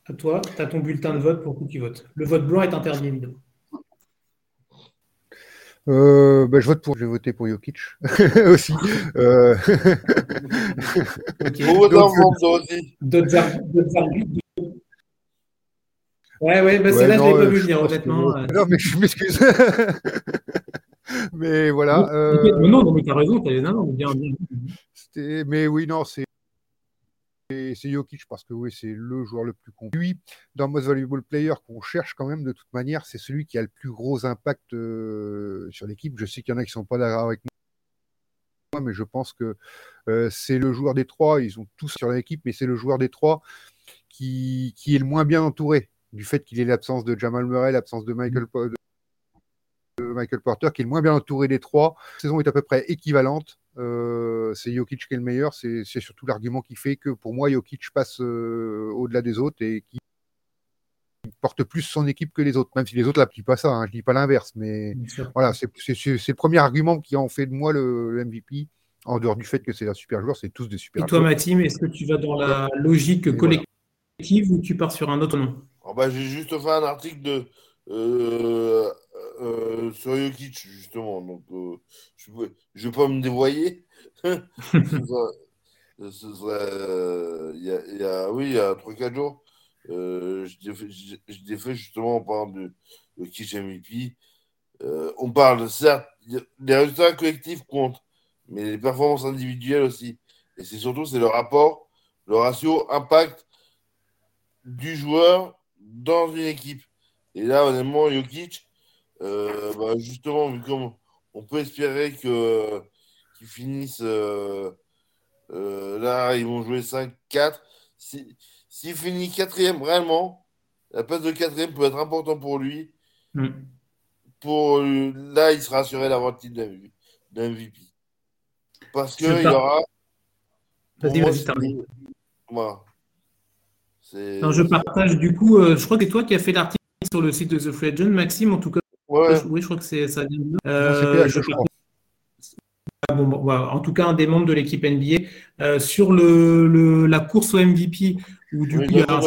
à toi, tu as ton bulletin de vote pour qui tu votes. Le vote blanc est interdit, évidemment. Euh, bah, je vote pour, je vais voter pour Jokic aussi. Euh... D'autres arguments Ouais, ouais, bah, celle-là, je ne l'ai pas vu venir, honnêtement. Non, mais je m'excuse. mais voilà. Euh... Non, non, mais tu as raison. Non, non, bien, bien. Mais oui, non, c'est c'est Jokic parce que oui, c'est le joueur le plus complet. Lui, dans Most Valuable Player qu'on cherche quand même de toute manière, c'est celui qui a le plus gros impact euh, sur l'équipe. Je sais qu'il y en a qui sont pas d'accord avec moi, mais je pense que euh, c'est le joueur des trois. Ils sont tous sur l'équipe, mais c'est le joueur des trois qui, qui est le moins bien entouré du fait qu'il ait l'absence de Jamal Murray, l'absence de Michael, de Michael Porter, qui est le moins bien entouré des trois. La saison est à peu près équivalente. Euh, c'est Jokic qui est le meilleur. C'est surtout l'argument qui fait que pour moi, Jokic passe euh, au-delà des autres et qui porte plus son équipe que les autres, même si les autres n'appliquent pas ça. Hein, je dis pas l'inverse, mais voilà, c'est le premier argument qui en fait de moi le, MVP. En dehors du fait que c'est un super joueur, c'est tous des super joueurs. Et toi, Mathim, est-ce que tu vas dans la logique collective ou tu pars sur un autre nom? Oh, bah, J'ai juste fait un article de, euh, euh, sur Jokic, justement. Donc, euh, je ne vais pas me dévoyer. Euh, il, y a, il y a, oui, il y a 3-4 jours, euh, je défais justement en parlant de, Kitsch MVP. on parle, certes, les résultats collectifs comptent, mais les performances individuelles aussi. Et c'est surtout c'est le rapport, le ratio impact du joueur dans une équipe. Et là, honnêtement, Jokic, euh, bah, justement, vu comme on peut espérer que qu'ils finissent euh, euh, là, ils vont jouer 5-4. S'il si, finit quatrième, réellement, la place de quatrième peut être important pour lui. Mm. Pour là, il sera assuré d'avoir le titre d'MVP. Parce qu'il y aura. Vas-y, vas-y. Non, je partage du coup, je crois que c'est toi qui as fait l'article sur le site de The Free Agent, Maxime, en tout cas. Oui, je crois que c'est ça. Euh, en tout cas, un des membres de l'équipe NBA. Euh, sur le, la course au MVP, où du coup, il y a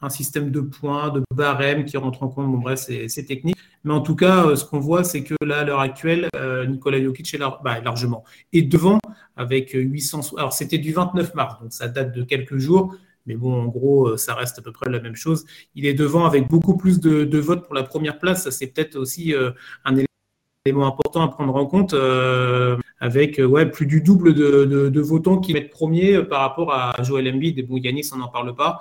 un, système de points, de barème qui rentre en compte. Bon, bref, c'est technique. Mais en tout cas, euh, ce qu'on voit, c'est que là, à l'heure actuelle, Nicolas Jokic est bah, largement. Et devant, avec 800. Alors, c'était du 29 mars, donc ça date de quelques jours. Mais bon, en gros, euh, ça reste à peu près la même chose. Il est devant avec beaucoup plus de, votes pour la première place. Ça, c'est peut-être aussi euh, un élément important à prendre en compte, euh, avec ouais, plus du double de, votants qui mettent premier par rapport à Joel Embiid. Et bon, Yanis, on n'en parle pas.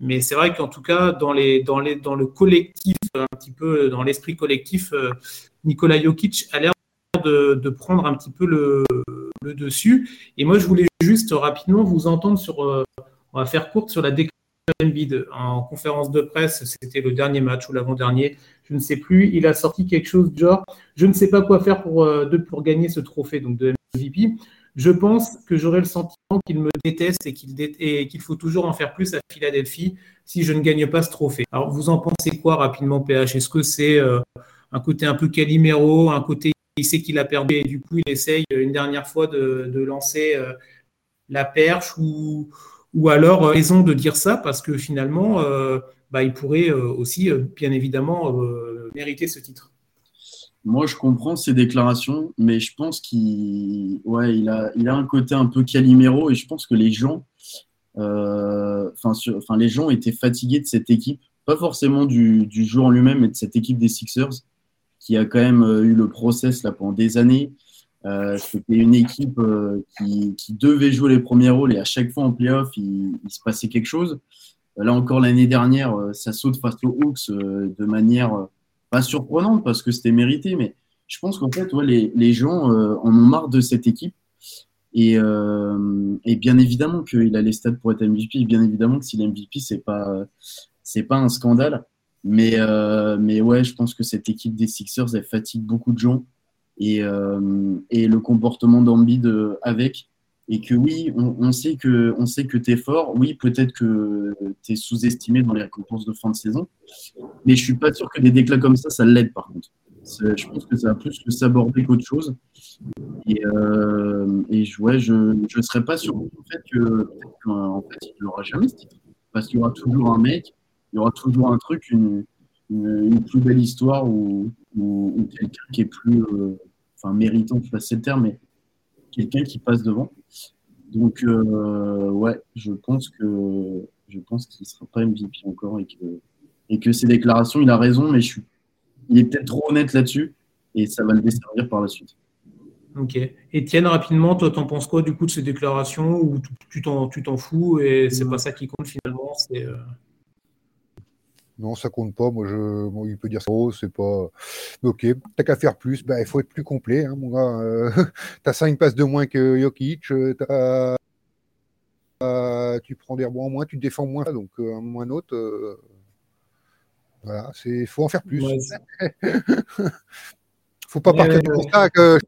Mais c'est vrai qu'en tout cas, dans, le collectif, un petit peu dans l'esprit collectif, Nikola Jokic a l'air de, prendre un petit peu le, dessus. Et moi, je voulais juste rapidement vous entendre sur on va faire courte sur la déclaration d'Embiid en conférence de presse. C'était le dernier match ou l'avant-dernier, je ne sais plus. Il a sorti quelque chose du genre Je ne sais pas quoi faire pour, euh, pour gagner ce trophée donc de MVP. Je pense que j'aurai le sentiment qu'il me déteste et qu'il faut toujours en faire plus à Philadelphie si je ne gagne pas ce trophée. Alors, vous en pensez quoi rapidement, PH Est-ce que c'est euh, un côté un peu Calimero, un côté il sait qu'il a perdu et du coup il essaye une dernière fois de, lancer euh, la perche ou ou alors, euh, raison de dire ça parce que finalement, euh, bah, il pourrait euh, aussi, bien évidemment, mériter ce titre. Moi, je comprends ces déclarations, mais je pense qu'il a, il a un côté un peu Calimero et je pense que les gens, les gens étaient fatigués de cette équipe, pas forcément du, du jeu en lui-même, mais de cette équipe des Sixers qui a quand même eu le process là pendant des années, euh, c'était une équipe euh, qui, devait jouer les premiers rôles et à chaque fois en playoff, il, se passait quelque chose. Là encore, l'année dernière, euh, ça saute face aux Hawks de manière pas surprenante parce que c'était mérité, mais je pense qu'en fait, ouais, les, les, gens en ont marre de cette équipe. Et, et bien évidemment qu'il a les stats pour être MVP, bien évidemment que s'il est MVP, c'est pas, pas un scandale. Mais, mais ouais, je pense que cette équipe des Sixers, elle fatigue beaucoup de gens. Et, et le comportement d'Ambide avec et que oui, on, sait que on sait que tu es fort. Oui, peut-être que tu es sous-estimé dans les récompenses de fin de saison, mais je suis pas sûr que des déclats comme ça, ça l'aide par contre. Je pense que ça va plus que s'aborder qu'autre chose. Et, euh, ouais, je ne serais pas sûr en fait que en il n'aura jamais ce titre. Parce qu'il y aura toujours un mec, il y aura toujours un truc, une, une, plus belle histoire ou, ou, quelqu'un qui est plus euh, enfin méritant, je sais pas si c'est le terme, mais quelqu'un qui passe devant. Donc, euh, ouais, je pense que je pense qu'il ne sera pas MVP encore et que, et que ses déclarations, il a raison, mais je suis, il est peut-être trop honnête là-dessus et ça va le desservir par la suite. Ok. Étienne, rapidement, toi, t'en penses quoi du coup de ces déclarations ou tu t'en, tu t'en fous et c'est pas ça qui compte finalement euh, Non, ça compte pas. Moi, je, il peut dire ça, oh, c'est pas. Ok, t'as qu'à faire plus. Bah, il faut être plus complet, hein, mon gars. Euh, t'as 5 passes de moins que Jokic. Euh, tu prends des rebonds en moins, tu te défends moins. Donc, un moins autre. voilà, c'est. Faut en faire plus. faut pas partir du constat que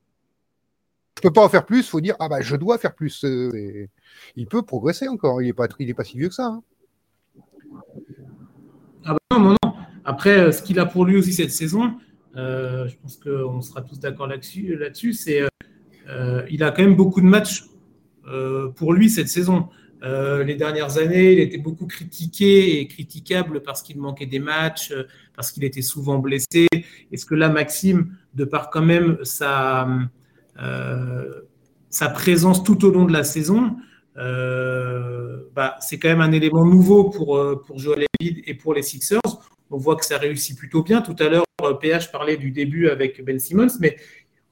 je peux pas en faire plus, il faut dire ah bah je dois faire plus. Euh, il peut progresser encore, il est pas il est pas si vieux que ça. Hein. Ah bah non, non, Après, euh, ce qu'il a pour lui aussi cette saison, euh, je pense qu'on sera tous d'accord là-dessus, c'est il a quand même beaucoup de matchs pour lui cette saison. les dernières années, il était beaucoup critiqué et critiquable parce qu'il manquait des matchs, parce qu'il était souvent blessé. Est-ce que là, Maxime, de par quand même sa euh, sa présence tout au long de la saison, euh, bah, c'est quand même un élément nouveau pour, euh, pour Joel Embiid et pour les Sixers. On voit que ça réussit plutôt bien. Tout à l'heure, PH parlait du début avec Ben Simmons, mais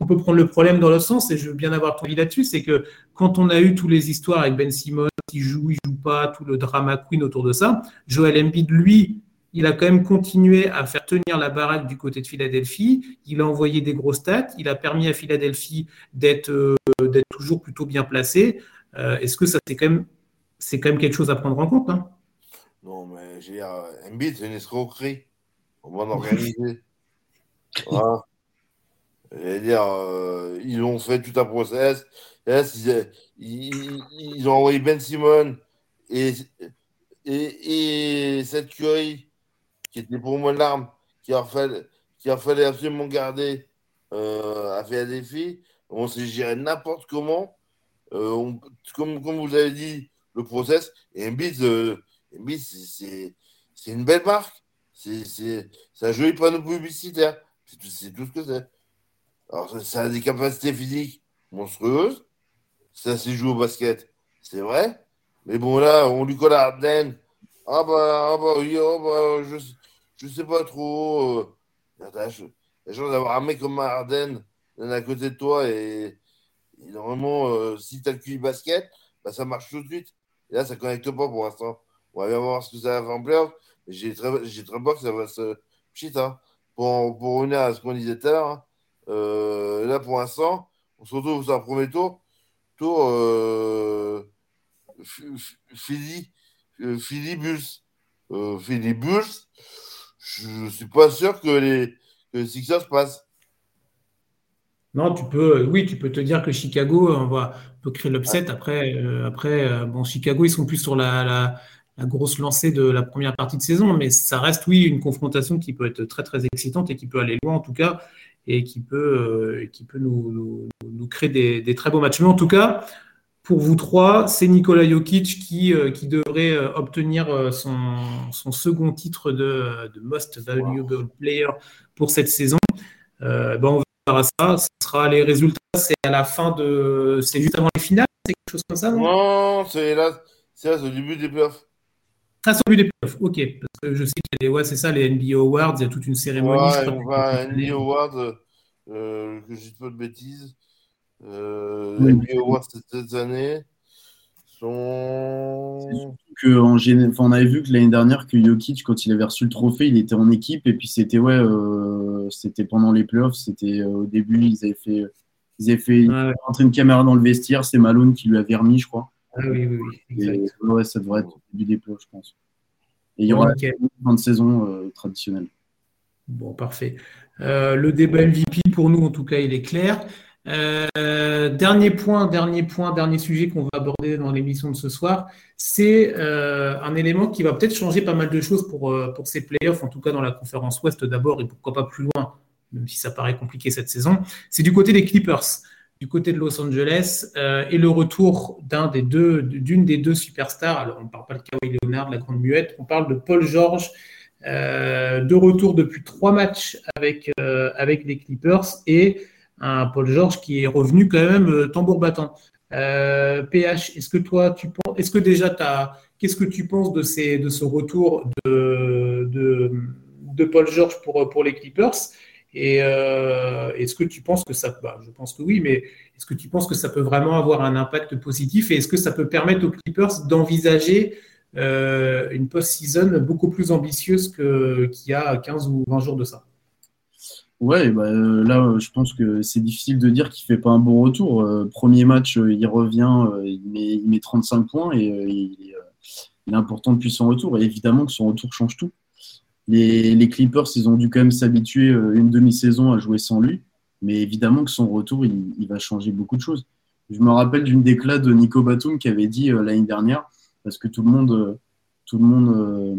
on peut prendre le problème dans le sens, et je veux bien avoir ton avis là-dessus, c'est que quand on a eu toutes les histoires avec Ben Simmons, il joue, il joue pas, tout le drama queen autour de ça, Joel Embiid, lui, il a quand même continué à faire tenir la baraque du côté de Philadelphie. Il a envoyé des gros stats. Il a permis à Philadelphie d'être euh, toujours plutôt bien placé. Euh, est-ce que ça, c'est quand, même, quand même quelque chose à prendre en compte hein? Non, mais j'ai dire, Embiid, c'est une escroquerie. On va organiser. voilà. dire, euh, ils ont fait tout un process. Ils, ils, ont envoyé Ben Simon et, et, et cette Curry qui était pour moi l'arme qu'il fallait, fallait absolument garder euh, à faire des filles. On s'est géré n'importe comment. Euh, comme, vous avez dit, le process. Et euh, c'est une belle marque. C'est un joli panneau publicitaire. C'est tout, ce que c'est. Alors, ça, a des capacités physiques monstrueuses. Ça s'est joué au basket, c'est vrai. Mais bon, là, on lui colle à Arden. Ah bah, ah bah oui, ah bah, je, je sais pas trop. Euh, la chance d'avoir un mec comme Arden à côté de toi et, normalement, euh, si tu as le QI basket, bah, ça marche tout de suite. Là, ça ne connecte pas pour l'instant. On va bien voir ce que ça va faire en playoff. J'ai très, très peur que ça va se pchit. Hein. Pour, pour revenir à ce qu'on disait tout à l'heure, hein. euh, là, pour l'instant, on se retrouve sur un premier tour. Tour euh, Philly, Philly Bulls. Philly Bulls je ne suis pas sûr que les, que Sixers passent. Non, tu peux, oui, tu peux te dire que Chicago, on, va, peut créer l'upset. Après, euh, après euh, bon, Chicago, ils sont plus sur la, la, grosse lancée de la première partie de saison, mais ça reste, oui, une confrontation qui peut être très, très excitante et qui peut aller loin, en tout cas, et qui peut, euh, qui peut nous, nous, créer des, des, très beaux matchs. Mais en tout cas, pour vous trois, c'est Nikola Jokic qui, euh, qui devrait euh, obtenir euh, son, son, second titre de, de, Most Valuable Player pour cette saison. ben on verra ça. Ce sera les résultats. C'est à la fin de. C'est juste avant les finales C'est quelque chose comme ça Non, c'est là, c'est au début des playoffs. Ah, c'est au début des playoffs, ok. Parce que je sais qu'il y a ouais, c'est ça, les NBA Awards, il y a toute une cérémonie. Ouais, on va NBA Awards, que je dis pas de bêtises. Euh, les cette année sont. Que en on avait vu que l'année dernière que Jokic, quand il avait reçu le trophée, il était en équipe et puis c'était ouais, euh, c'était pendant les playoffs, c'était euh, au début ils avaient fait, ils avaient fait rentrer une caméra dans le vestiaire, c'est Malone qui lui avait remis, je crois. Ah oui, oui, oui. ouais, ça devrait être au début des playoffs, je pense. Et il y aura une fin de saison traditionnelle. Bon, parfait. le débat MVP pour nous, en tout cas, il est clair. Dernier point, dernier point, dernier sujet qu'on va aborder dans l'émission de ce soir, c'est un élément qui va peut-être changer pas mal de choses pour, pour ces playoffs, en tout cas dans la conférence Ouest d'abord et pourquoi pas plus loin, même si ça paraît compliqué cette saison. C'est du côté des Clippers du côté de Los Angeles euh, et le retour d'une des deux superstars. Alors, on ne parle pas de Kawhi Leonard, la grande muette, on parle de Paul George, euh, de retour depuis trois matchs avec, euh, avec les Clippers et un Paul George qui est revenu quand même tambour battant. PH, est-ce que toi, tu penses, est-ce que déjà, qu'est-ce que tu penses de, ces, de ce retour de, de, Paul George pour, les Clippers? Et euh, est-ce que tu penses que ça, bah, je pense que oui, mais est-ce que tu penses que ça peut vraiment avoir un impact positif et est-ce que ça peut permettre aux Clippers d'envisager euh, une post-season beaucoup plus ambitieuse qu'il y a 15 ou 20 jours de ça? Ouais, bah, euh, là, je pense que c'est difficile de dire qu'il fait pas un bon retour. premier match, il revient, il met, il, met, 35 points et il, est important depuis son retour. Et évidemment que son retour change tout les, Clippers, ils ont dû quand même s'habituer euh, une demi-saison à jouer sans lui. Mais évidemment que son retour, il, va changer beaucoup de choses. Je me rappelle d'une déclat de Nico Batum qui avait dit euh, l'année dernière, parce que tout le monde, euh, tout le monde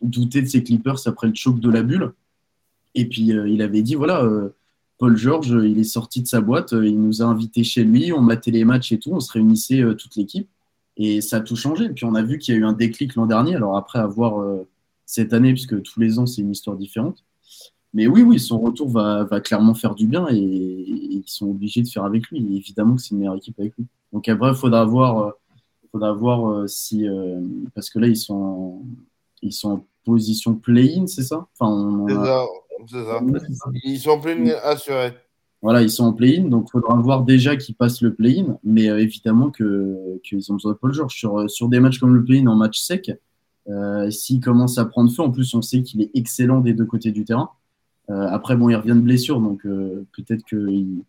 doutait de ses Clippers après le choc de la bulle. Et puis il avait dit voilà, Paul George, il est sorti de sa boîte, il nous a invités chez lui, on matait les matchs et tout, on se réunissait toute l'équipe. Et ça a tout changé. Puis on a vu qu'il y a eu un déclic l'an dernier. Alors après avoir cette année, puisque tous les ans, c'est une histoire différente. Mais oui, oui, son retour va, va clairement faire du bien et, ils sont obligés de faire avec lui. évidemment que c'est une meilleure équipe avec lui. Donc après, il faudra voir, euh, faudra voir euh, si. Euh, parce que là, ils sont ils sont position play-in, c'est ça, enfin, C'est ça. Ils sont en play-in assurés. Voilà, ils sont en play-in, donc il faudra voir déjà qu'ils passent le play-in. Mais évidemment qu'ils ont besoin de Paul George. Sur, sur des matchs comme le play-in en match sec, euh, s'il commence à prendre feu, en plus, on sait qu'il est excellent des deux côtés du terrain. Euh, après, bon, il revient de blessure, donc euh, peut-être qu'il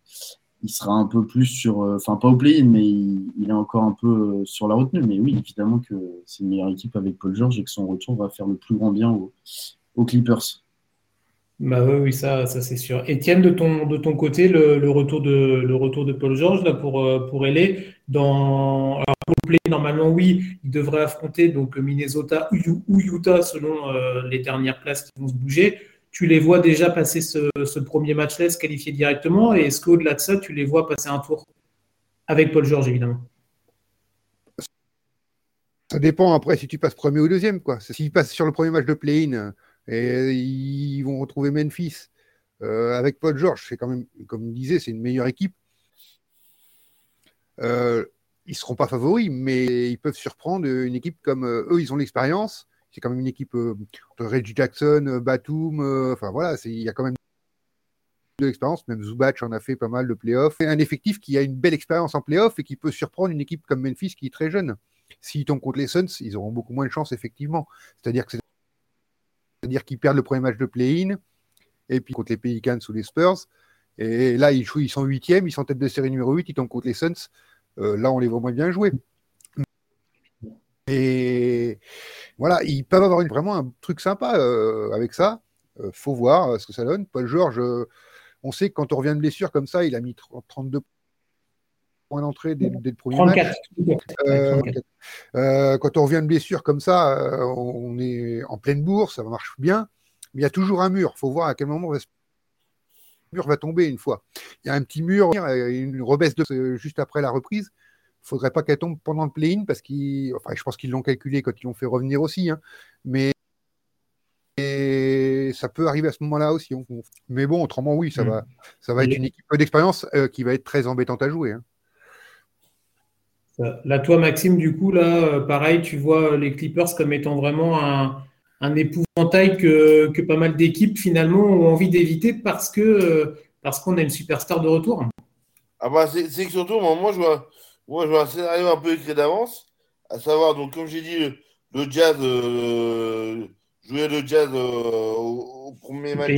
il sera un peu plus sur, enfin pas au play-in, mais il, est encore un peu sur la retenue. Mais oui, évidemment que c'est une meilleure équipe avec Paul George et que son retour va faire le plus grand bien aux, Clippers. Bah oui, oui ça, ça c'est sûr. Étienne, de ton, de ton côté, le, retour de, le retour de Paul George là, pour, pour LA, dans, normalement, oui, il devrait affronter donc Minnesota ou Utah selon euh, les dernières places qui vont se bouger. Tu les vois déjà passer ce, premier match-là, se qualifier directement Et est-ce qu'au-delà de ça, tu les vois passer un tour avec Paul George, évidemment? Ça dépend après si tu passes premier ou deuxième. quoi. S'ils passent sur le premier match de play-in et ils vont retrouver Memphis euh, avec Paul George, c'est quand même, comme il disait, c'est une meilleure équipe. Euh, ils seront pas favoris, mais ils peuvent surprendre une équipe comme euh, eux, ils ont l'expérience. C'est quand même une équipe euh, de Reggie Jackson, euh, Batum, enfin voilà, il y a quand même de l'expérience. Même Zubac en a fait pas mal de playoffs. Un effectif qui a une belle expérience en playoffs et qui peut surprendre une équipe comme Memphis qui est très jeune. S'ils tombent contre les Suns, ils auront beaucoup moins de chance, effectivement. C'est-à-dire que c'est-à-dire qu'ils perdent le premier match de play-in, et puis contre les Pelicans ou les Spurs. Et là, ils, sont huitièmes, ils sont tête de série numéro 8, ils tombent contre les Suns. Euh, là, on les voit moins bien jouer. Et voilà, ils peuvent avoir vraiment un truc sympa euh, avec ça. Euh, faut voir ce que ça donne. Paul George, on sait que quand on revient de blessure comme ça, il a mis 32 points d'entrée dès, le premier match. quand on revient de blessure comme ça, on est en pleine bourse, ça marche bien. Mais il y a toujours un mur. Il faut voir à quel moment mur va tomber une fois. Il y a un petit mur, une rebaisse de juste après la reprise. Il faudrait pas qu'elle tombe pendant le play-in parce qu'ils, enfin, je pense qu'ils l'ont calculé quand ils l'ont fait revenir aussi, hein. mais ça peut arriver à ce moment-là aussi. Mais bon, autrement, oui, ça mm. va, ça va être une équipe d'expérience euh, qui va être très embêtante à jouer. Hein. Là, toi, Maxime, du coup, là, euh, pareil, tu vois les Clippers comme étant vraiment un, un épouvantail que, que pas mal d'équipes finalement ont envie d'éviter parce que parce qu'on a une superstar de retour. Ah bah c'est que surtout moi je vois moi je vois un scénario un peu écrit d'avance, à savoir donc comme j'ai dit le, jazz euh, jouer le jazz euh, au, premier match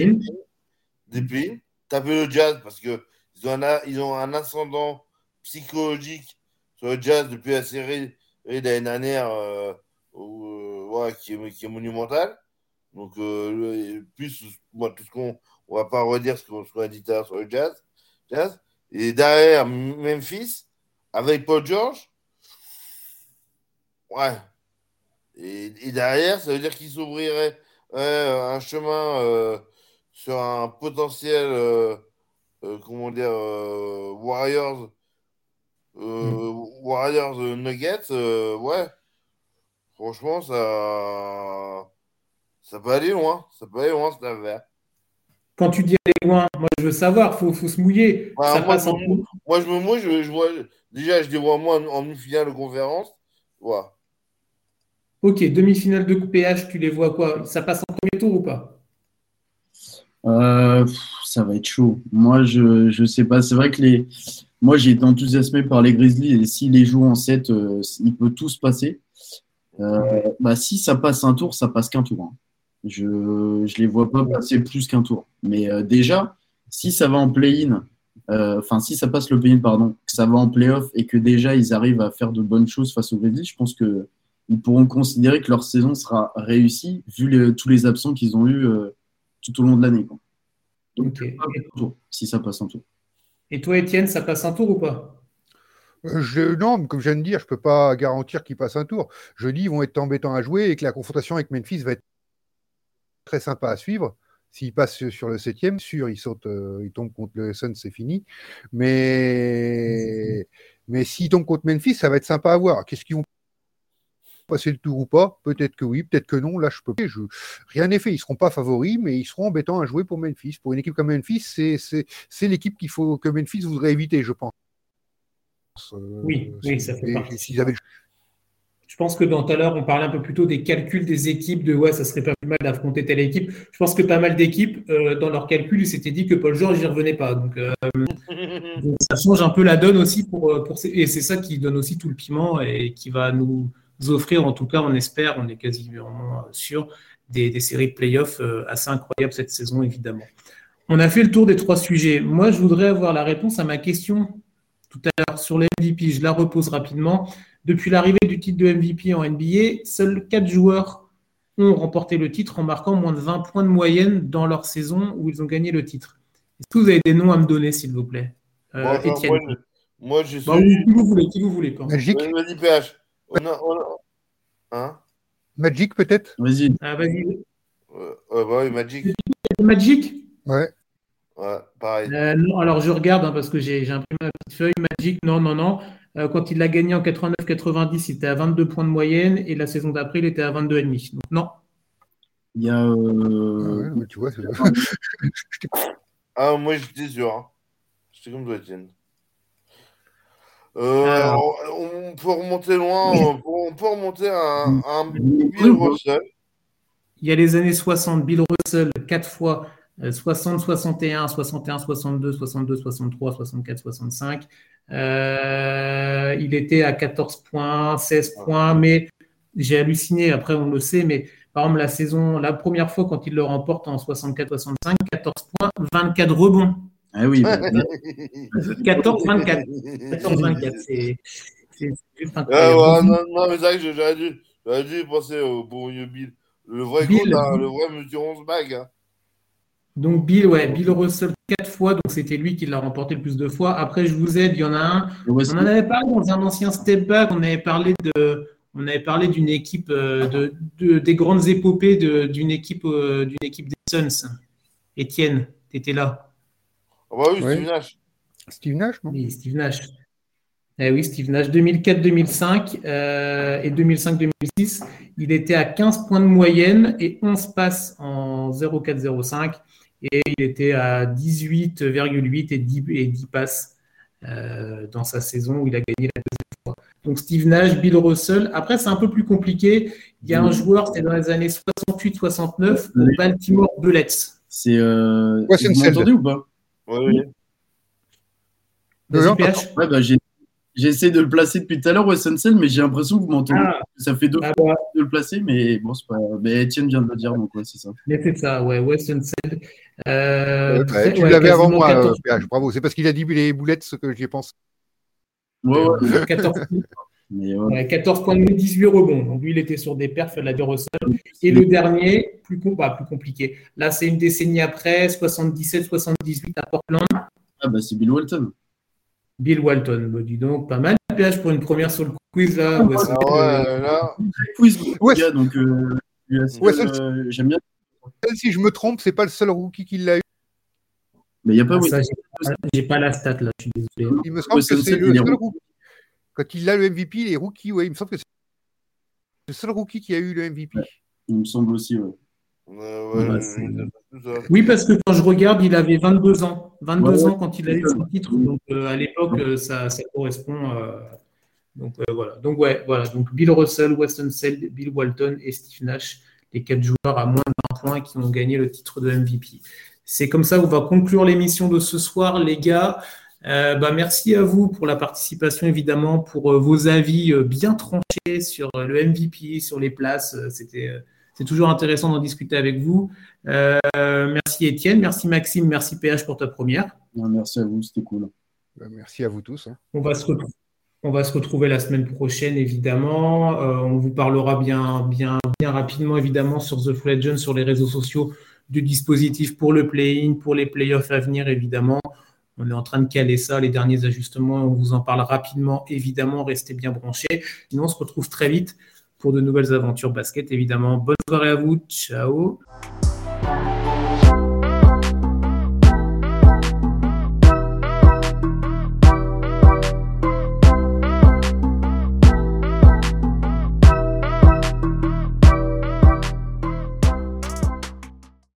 des pays, taper le jazz parce que ils ont un, ils ont un ascendant psychologique sur le jazz depuis la série l'année dernière. Euh, qui, est, qui, est, monumental. Donc, euh, plus, moi, tout ce qu'on. On va pas redire ce qu'on a dit tout à l'heure sur le jazz, jazz. Et derrière, Memphis, avec Paul George? Ouais. Et, derrière, ça veut dire qu'il s'ouvrirait un chemin euh, sur un potentiel, euh, comment dire, Warriors, mm. Warriors Nuggets. ouais. Franchement, ça, ça peut aller loin. Ça peut aller loin, cette affaire. Quand tu dis aller loin, moi je veux savoir, il faut, se mouiller. ça moi, passe je me, moi, je me mouille, je, vois, déjà, je les vois moi en, demi-finale de conférence. Voilà. Ok, demi-finale de PH, tu les vois quoi? Ça passe en premier tour ou pas? Euh, Ça va être chaud. Moi, je ne sais pas. C'est vrai que les. Moi, j'ai été enthousiasmé par les Grizzlies et s'ils les jouent en 7, euh, il peut tout se passer. Euh, bah, si ça passe un tour, ça passe qu'un tour. Hein. Je ne les vois pas passer plus qu'un tour. Mais euh, déjà, si ça va en play-in, euh, enfin, si ça passe le play-in, pardon, que ça va en play-off et que déjà ils arrivent à faire de bonnes choses face au Grizzlies, je pense qu'ils pourront considérer que leur saison sera réussie vu tous les absents qu'ils ont eu tout au long de l'année. Donc, si ça passe un tour. Et toi, Étienne, ça passe un tour ou pas? Euh, je, non, comme je viens de dire, je ne peux pas garantir qu'ils passent un tour. Je dis qu'ils vont être embêtants à jouer et que la confrontation avec Memphis va être très sympa à suivre. S'ils passent sur le septième, sûr, ils sautent, euh, ils tombent contre le Sun, c'est fini. Mais, mais s'ils tombent contre Memphis, ça va être sympa à voir. Qu'est-ce qu'ils vont passer le tour ou pas? Peut-être que oui, peut-être que non. Là, je peux pas. Rien n'est fait. Ils seront pas favoris, mais ils seront embêtants à jouer pour Memphis. Pour une équipe comme Memphis, c'est l'équipe qu'il faut que Memphis voudrait éviter, je pense. Euh, oui, oui, ça fait partie. Je pense que dans tout à l'heure, on parlait un peu plus tôt des calculs des équipes, de ouais, ça serait pas plus mal d'affronter telle équipe. Je pense que pas mal d'équipes, euh, dans leurs calculs, ils s'étaient dit que Paul George n'y revenait pas. Euh, donc, ça change un peu la donne aussi pour, pour et c'est ça qui donne aussi tout le piment et qui va nous offrir, en tout cas, on espère, on est quasiment sûr, des, des séries de playoffs assez incroyables cette saison, évidemment. On a fait le tour des trois sujets. Moi, je voudrais avoir la réponse à ma question tout à l'heure sur les MVP, je la repose rapidement. Depuis l'arrivée du titre de MVP en NBA, seuls quatre joueurs ont remporté le titre en marquant moins de 20 points de moyenne dans leur saison où ils ont gagné le titre. Est-ce que vous avez des noms à me donner, s'il vous plaît? Euh, moi, je, bah, suis... qui vous voulez, qui vous voulez. Magic PH. Hein? Magic, peut-être? Vas-y. Ah, vas-y. bah oui, Magic. Magic? Ouais. Ouais, pareil. Euh, non, alors je regarde hein, parce que j'ai imprimé ma petite feuille. Magic, non, non, non. Euh, quand il l'a gagné en 89-90, il était à 22 points de moyenne et la saison d'après, il était à 22,5. Donc non. Il y a. Euh... Ah ouais, tu vois, ah, moi j'étais sûr. Hein. J'étais comme toi, Etienne. Euh, on peut remonter loin, on peut remonter à, un Bill Russell. Il y a les années 60, Bill Russell, quatre fois 60, 61, 61, 62, 62, 63, 64, 65. Il était à 14 points, 16 points, mais j'ai halluciné, après on le sait, mais par exemple la saison, la première fois quand il le remporte en 64-65, 14 points, 24 rebonds. Ah oui. 14-24. 14-24, c'est juste incroyable. Ah ouais, non, non, mais c'est vrai que dû, dû penser au bon Bill. Le vrai Bill, le vrai mesure 11 bagues. Hein. Donc Bill, ouais, Bill Russell quatre fois, donc c'était lui qui l'a remporté le plus de fois. Après, je vous aide, il y en a un. On en avait parlé dans un ancien step back. On avait parlé de, on avait parlé d'une équipe euh, de, des grandes épopées d'une équipe euh, d'une équipe des Suns. Étienne, tu étais là. Ah bah oui, Steve Nash. Steve Nash, non? Oui, Steve Nash. Eh oui, Steve Nash, 2004-2005 euh, et 2005-2006, il était à 15 points de moyenne et 11 passes en 0-4-0-5 et il était à 18,8 et 10, et 10 passes euh, dans sa saison où il a gagné la deuxième fois. Donc Steve Nash, Bill Russell. Après, c'est un peu plus compliqué. Il y a un joueur, c'était dans les années 68-69, au Baltimore Bullets. C'est. Euh... Ouais, vous m'entendez ou pas? Oui, oui. Ouais, bah, j'ai J'essaie de le placer depuis tout à l'heure, Weston mais j'ai l'impression que vous m'entendez. Ah. Ça fait deux ah fois bah. de le placer, mais bon, c'est pas. Mais Etienne vient de le dire, donc ouais, c'est ça. Mais c'est ça, ouais, Weston euh, tu l'avais avant moi, euh, bravo. C'est parce qu'il a dit les boulettes ce que j'y ai pensé. Ouais, ouais. 14 Mais ouais. 14 points de 18 rebonds. Donc lui, il était sur des perfs de la de Russell. Et le dernier, plus, com- bah, plus compliqué. Là, c'est une décennie après, 77-78 à Portland. Ah bah c'est Bill Walton. Bill Walton. Bah, dis donc, pas mal de PH pour une première sur le quiz. Là, Ah là, Quiz, Ouais. les gars, donc euh, euh, j'aime bien. Si je me trompe, c'est pas le seul rookie qui l'a eu. Mais il n'y a pas Ah, j'ai pas- la stat là, je suis désolé. Il me semble que c'est le seul rookie. Quand il a le MVP, les rookies, ouais, il me semble que c'est le seul rookie qui a eu le MVP. Il me semble aussi. Ouais. euh. Oui, parce que quand je regarde, il avait 22 ans. 22 Ouais, ans quand il a eu son titre. Donc euh, à l'époque, euh, ça, ça correspond. euh, donc euh, voilà. Donc ouais, voilà. Donc Bill Russell, Weston Sell, Bill Walton et Steve Nash, les quatre joueurs à moins d'un point qui ont gagné le titre de MVP. C'est comme ça qu'on va conclure l'émission de ce soir, les gars. Euh, bah, merci à vous pour la participation, évidemment, pour euh, vos avis euh, bien tranchés sur le MVP, sur les places. C'était, c'est toujours intéressant d'en discuter avec vous. Euh, merci Étienne, merci Maxime, merci PH pour ta première. Non, merci à vous, c'était cool. Bah, Merci à vous tous. hein. On va se, retrou- on va se retrouver la semaine prochaine, évidemment. Euh, on vous parlera bien, bien, bien rapidement, évidemment, sur The Legend, sur les réseaux sociaux, du dispositif pour le play-in, pour les playoffs à venir, évidemment. On est en train de caler ça, les derniers ajustements. On vous en parle rapidement, évidemment. Restez bien branchés. Sinon, on se retrouve très vite pour de nouvelles aventures basket, évidemment. Bonne soirée à vous. Ciao.